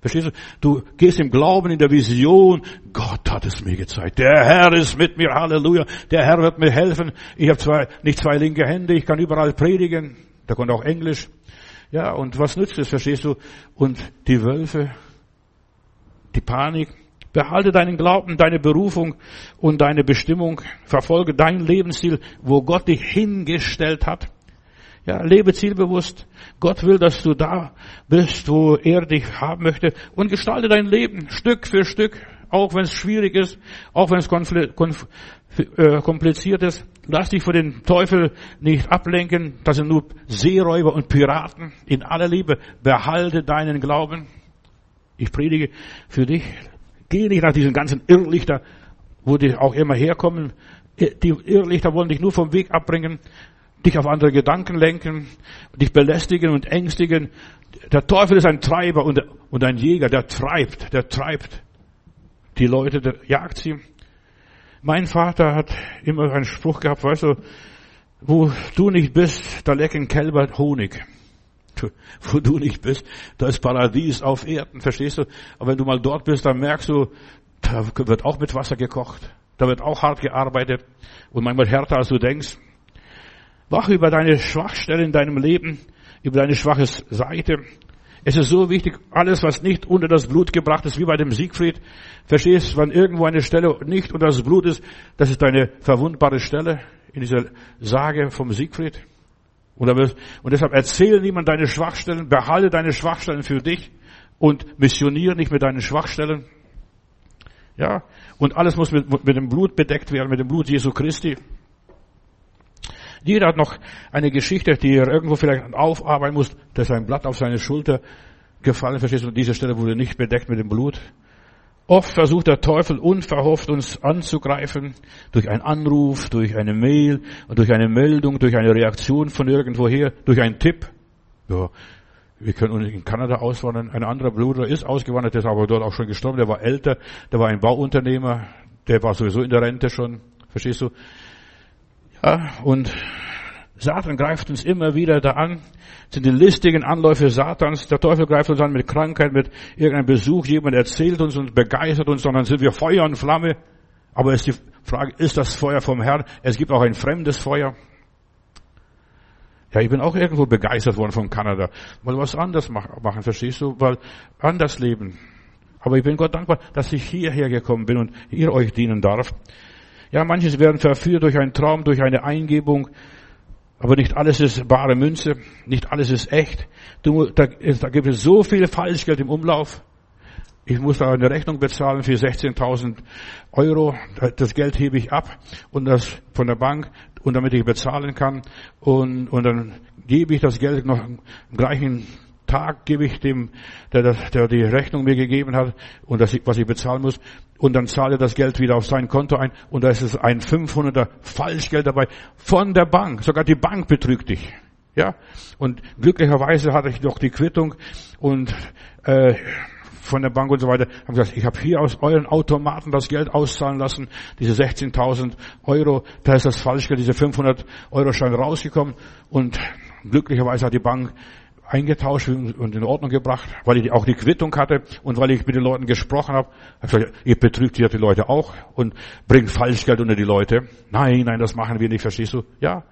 Speaker 1: Verstehst du? Du gehst im Glauben, in der Vision. Gott hat es mir gezeigt. Der Herr ist mit mir. Halleluja. Der Herr wird mir helfen. Ich habe zwei, nicht zwei linke Hände. Ich kann überall predigen. Der konnte auch Englisch. Ja, und was nützt es? Verstehst du? Und die Wölfe, die Panik. Behalte deinen Glauben, deine Berufung und deine Bestimmung. Verfolge dein Lebensziel, wo Gott dich hingestellt hat. Ja, lebe zielbewusst. Gott will, dass du da bist, wo er dich haben möchte und gestalte dein Leben Stück für Stück, auch wenn es schwierig ist, auch wenn es äh, kompliziert ist. Lass dich von den Teufel nicht ablenken. Das sind nur Seeräuber und Piraten. In aller Liebe behalte deinen Glauben. Ich predige für dich. Geh nicht nach diesen ganzen Irrlichter, wo die auch immer herkommen. Die Irrlichter wollen dich nur vom Weg abbringen dich auf andere Gedanken lenken, dich belästigen und ängstigen. Der Teufel ist ein Treiber und, und ein Jäger, der treibt, der treibt die Leute, der jagt sie. Mein Vater hat immer einen Spruch gehabt, weißt du, wo du nicht bist, da lecken Kälber Honig. Wo du nicht bist, da ist Paradies auf Erden, verstehst du? Aber wenn du mal dort bist, dann merkst du, da wird auch mit Wasser gekocht. Da wird auch hart gearbeitet und manchmal härter als du denkst. Wach über deine Schwachstelle in deinem Leben, über deine schwache Seite. Es ist so wichtig, alles, was nicht unter das Blut gebracht ist, wie bei dem Siegfried. Verstehst, wenn irgendwo eine Stelle nicht unter das Blut ist, das ist deine verwundbare Stelle in dieser Sage vom Siegfried. Und deshalb erzähle niemand deine Schwachstellen, behalte deine Schwachstellen für dich und missioniere nicht mit deinen Schwachstellen. Ja, und alles muss mit, mit dem Blut bedeckt werden, mit dem Blut Jesu Christi. Jeder hat noch eine Geschichte, die er irgendwo vielleicht aufarbeiten muss, dass ein Blatt auf seine Schulter gefallen, verstehst du, und diese Stelle wurde nicht bedeckt mit dem Blut. Oft versucht der Teufel unverhofft uns anzugreifen, durch einen Anruf, durch eine Mail, durch eine Meldung, durch eine Reaktion von irgendwoher, durch einen Tipp. Ja, wir können in Kanada auswandern. Ein anderer Bruder ist ausgewandert, der ist aber dort auch schon gestorben, der war älter, der war ein Bauunternehmer, der war sowieso in der Rente schon, verstehst du? Ja, und Satan greift uns immer wieder da an, das sind die listigen Anläufe Satans. Der Teufel greift uns an mit Krankheit, mit irgendeinem Besuch, jemand erzählt uns und begeistert uns, sondern sind wir Feuer und Flamme. Aber ist die Frage, ist das Feuer vom Herrn? Es gibt auch ein fremdes Feuer. Ja, ich bin auch irgendwo begeistert worden von Kanada. Mal was anders machen, verstehst du? Weil anders leben. Aber ich bin Gott dankbar, dass ich hierher gekommen bin und ihr euch dienen darf. Ja, manches werden verführt durch einen Traum, durch eine Eingebung. Aber nicht alles ist bare Münze, nicht alles ist echt. Du, da, da gibt es so viel Falschgeld im Umlauf. Ich muss da eine Rechnung bezahlen für 16.000 Euro. Das Geld hebe ich ab und das von der Bank und damit ich bezahlen kann. Und, und dann gebe ich das Geld noch am gleichen Tag gebe ich dem, der, der die Rechnung mir gegeben hat und das, was ich bezahlen muss. Und dann zahle das Geld wieder auf sein Konto ein und da ist es ein 500er Falschgeld dabei von der Bank. Sogar die Bank betrügt dich. Ja, und glücklicherweise hatte ich doch die Quittung und äh, von der Bank und so weiter, haben gesagt, ich habe hier aus euren Automaten das Geld auszahlen lassen, diese 16.000 Euro, da ist das Falschgeld, diese 500 Euro Schein rausgekommen. Und glücklicherweise hat die Bank eingetauscht und in Ordnung gebracht, weil ich auch die Quittung hatte und weil ich mit den Leuten gesprochen habe. Ich gesagt, ihr betrügt ja die Leute auch und bringt Falschgeld unter die Leute. Nein, nein, das machen wir nicht, verstehst du? Ja.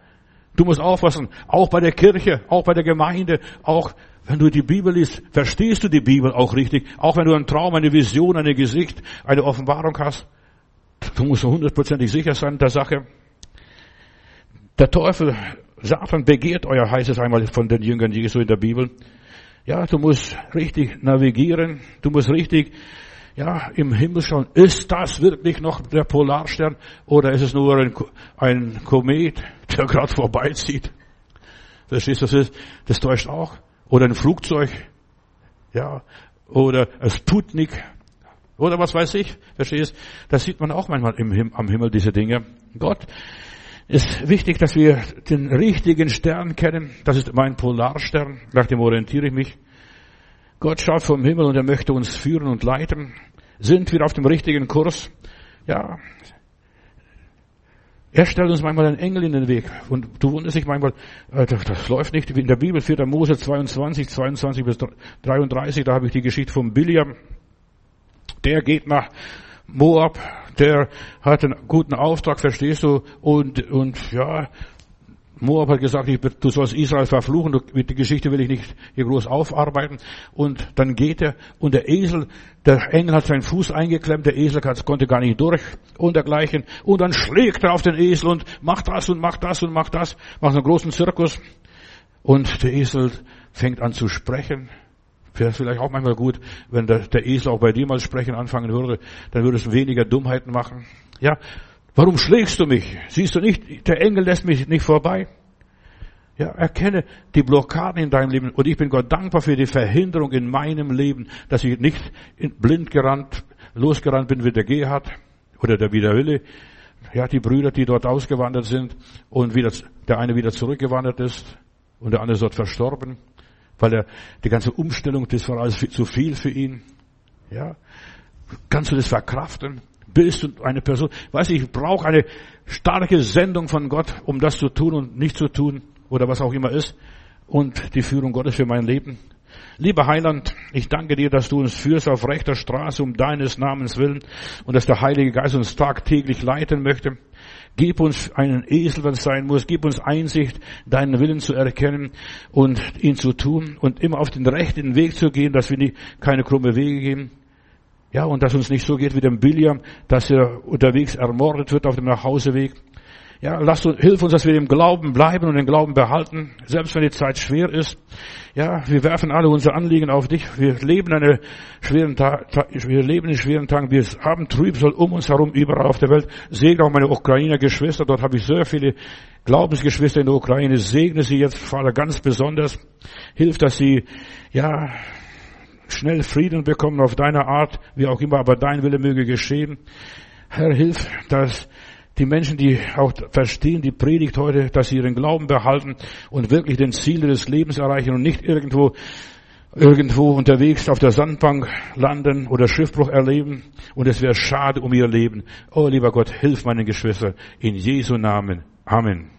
Speaker 1: Du musst aufpassen, auch bei der Kirche, auch bei der Gemeinde, auch wenn du die Bibel liest, verstehst du die Bibel auch richtig. Auch wenn du einen Traum, eine Vision, eine Gesicht, eine Offenbarung hast. Du musst hundertprozentig sicher sein der Sache. Der Teufel Satan begehrt euer, heißt es einmal von den Jüngern Jesu in der Bibel. Ja, du musst richtig navigieren. Du musst richtig, ja, im Himmel schauen. Ist das wirklich noch der Polarstern oder ist es nur ein, ein Komet, der gerade vorbeizieht? Verstehst du, das ist, das täuscht auch. Oder ein Flugzeug. Ja, oder ein Sputnik. Oder was weiß ich. Verstehst? Das sieht man auch manchmal im, am Himmel, diese Dinge. Gott ist wichtig, dass wir den richtigen Stern kennen. Das ist mein Polarstern. Nach dem orientiere ich mich. Gott schaut vom Himmel und er möchte uns führen und leiten. Sind wir auf dem richtigen Kurs? Ja. Er stellt uns manchmal einen Engel in den Weg. Und du wunderst dich manchmal, äh, das, läuft nicht in der Bibel, 4. Mose 22, 22 bis 33, da habe ich die Geschichte von Biliam. Der geht nach Moab, der hat einen guten Auftrag, verstehst du? Und, und ja, Moab hat gesagt, ich, du sollst Israel verfluchen, du, die Geschichte will ich nicht hier groß aufarbeiten. Und dann geht er und der Esel, der Engel hat seinen Fuß eingeklemmt, der Esel konnte gar nicht durch und dergleichen. Und dann schlägt er auf den Esel und macht das und macht das und macht das, macht einen großen Zirkus. Und der Esel fängt an zu sprechen. Wäre vielleicht auch manchmal gut, wenn der, der Esel auch bei dir mal sprechen anfangen würde, dann würde es weniger Dummheiten machen. Ja, warum schlägst du mich? Siehst du nicht, der Engel lässt mich nicht vorbei. Ja, erkenne die Blockaden in deinem Leben. Und ich bin Gott dankbar für die Verhinderung in meinem Leben, dass ich nicht blind gerannt, losgerannt bin wie der Gerhard oder der Widerwille. Ja, die Brüder, die dort ausgewandert sind und wieder, der eine wieder zurückgewandert ist und der andere ist dort verstorben weil er die ganze Umstellung, das war alles zu viel für ihn. Ja, kannst du das verkraften? Bist du eine Person? Weiß ich, ich brauche eine starke Sendung von Gott, um das zu tun und nicht zu tun oder was auch immer ist und die Führung Gottes für mein Leben. Lieber Heiland, ich danke dir, dass du uns führst auf rechter Straße um deines Namens willen und dass der Heilige Geist uns tagtäglich leiten möchte. Gib uns einen Esel, wenn es sein muss. Gib uns Einsicht, deinen Willen zu erkennen und ihn zu tun und immer auf den rechten Weg zu gehen, dass wir nie, keine krumme Wege gehen. Ja, und dass uns nicht so geht wie dem Billiam, dass er unterwegs ermordet wird auf dem Nachhauseweg. Ja, lass uns, hilf uns, dass wir im Glauben bleiben und den Glauben behalten, selbst wenn die Zeit schwer ist. Ja, wir werfen alle unsere Anliegen auf dich. Wir leben eine schweren Tag, wir leben in schweren Tagen. Wir haben Trübsal um uns herum überall auf der Welt. Segne auch meine Ukrainer Geschwister. Dort habe ich sehr viele Glaubensgeschwister in der Ukraine. Segne sie jetzt, Vater, ganz besonders. Hilf, dass sie, ja, schnell Frieden bekommen auf deine Art, wie auch immer, aber dein Wille möge geschehen. Herr, hilf, dass die Menschen, die auch verstehen, die Predigt heute, dass sie ihren Glauben behalten und wirklich den Ziele des Lebens erreichen und nicht irgendwo irgendwo unterwegs auf der Sandbank landen oder Schiffbruch erleben und es wäre schade um ihr Leben. Oh lieber Gott, hilf meinen Geschwistern in Jesu Namen. Amen.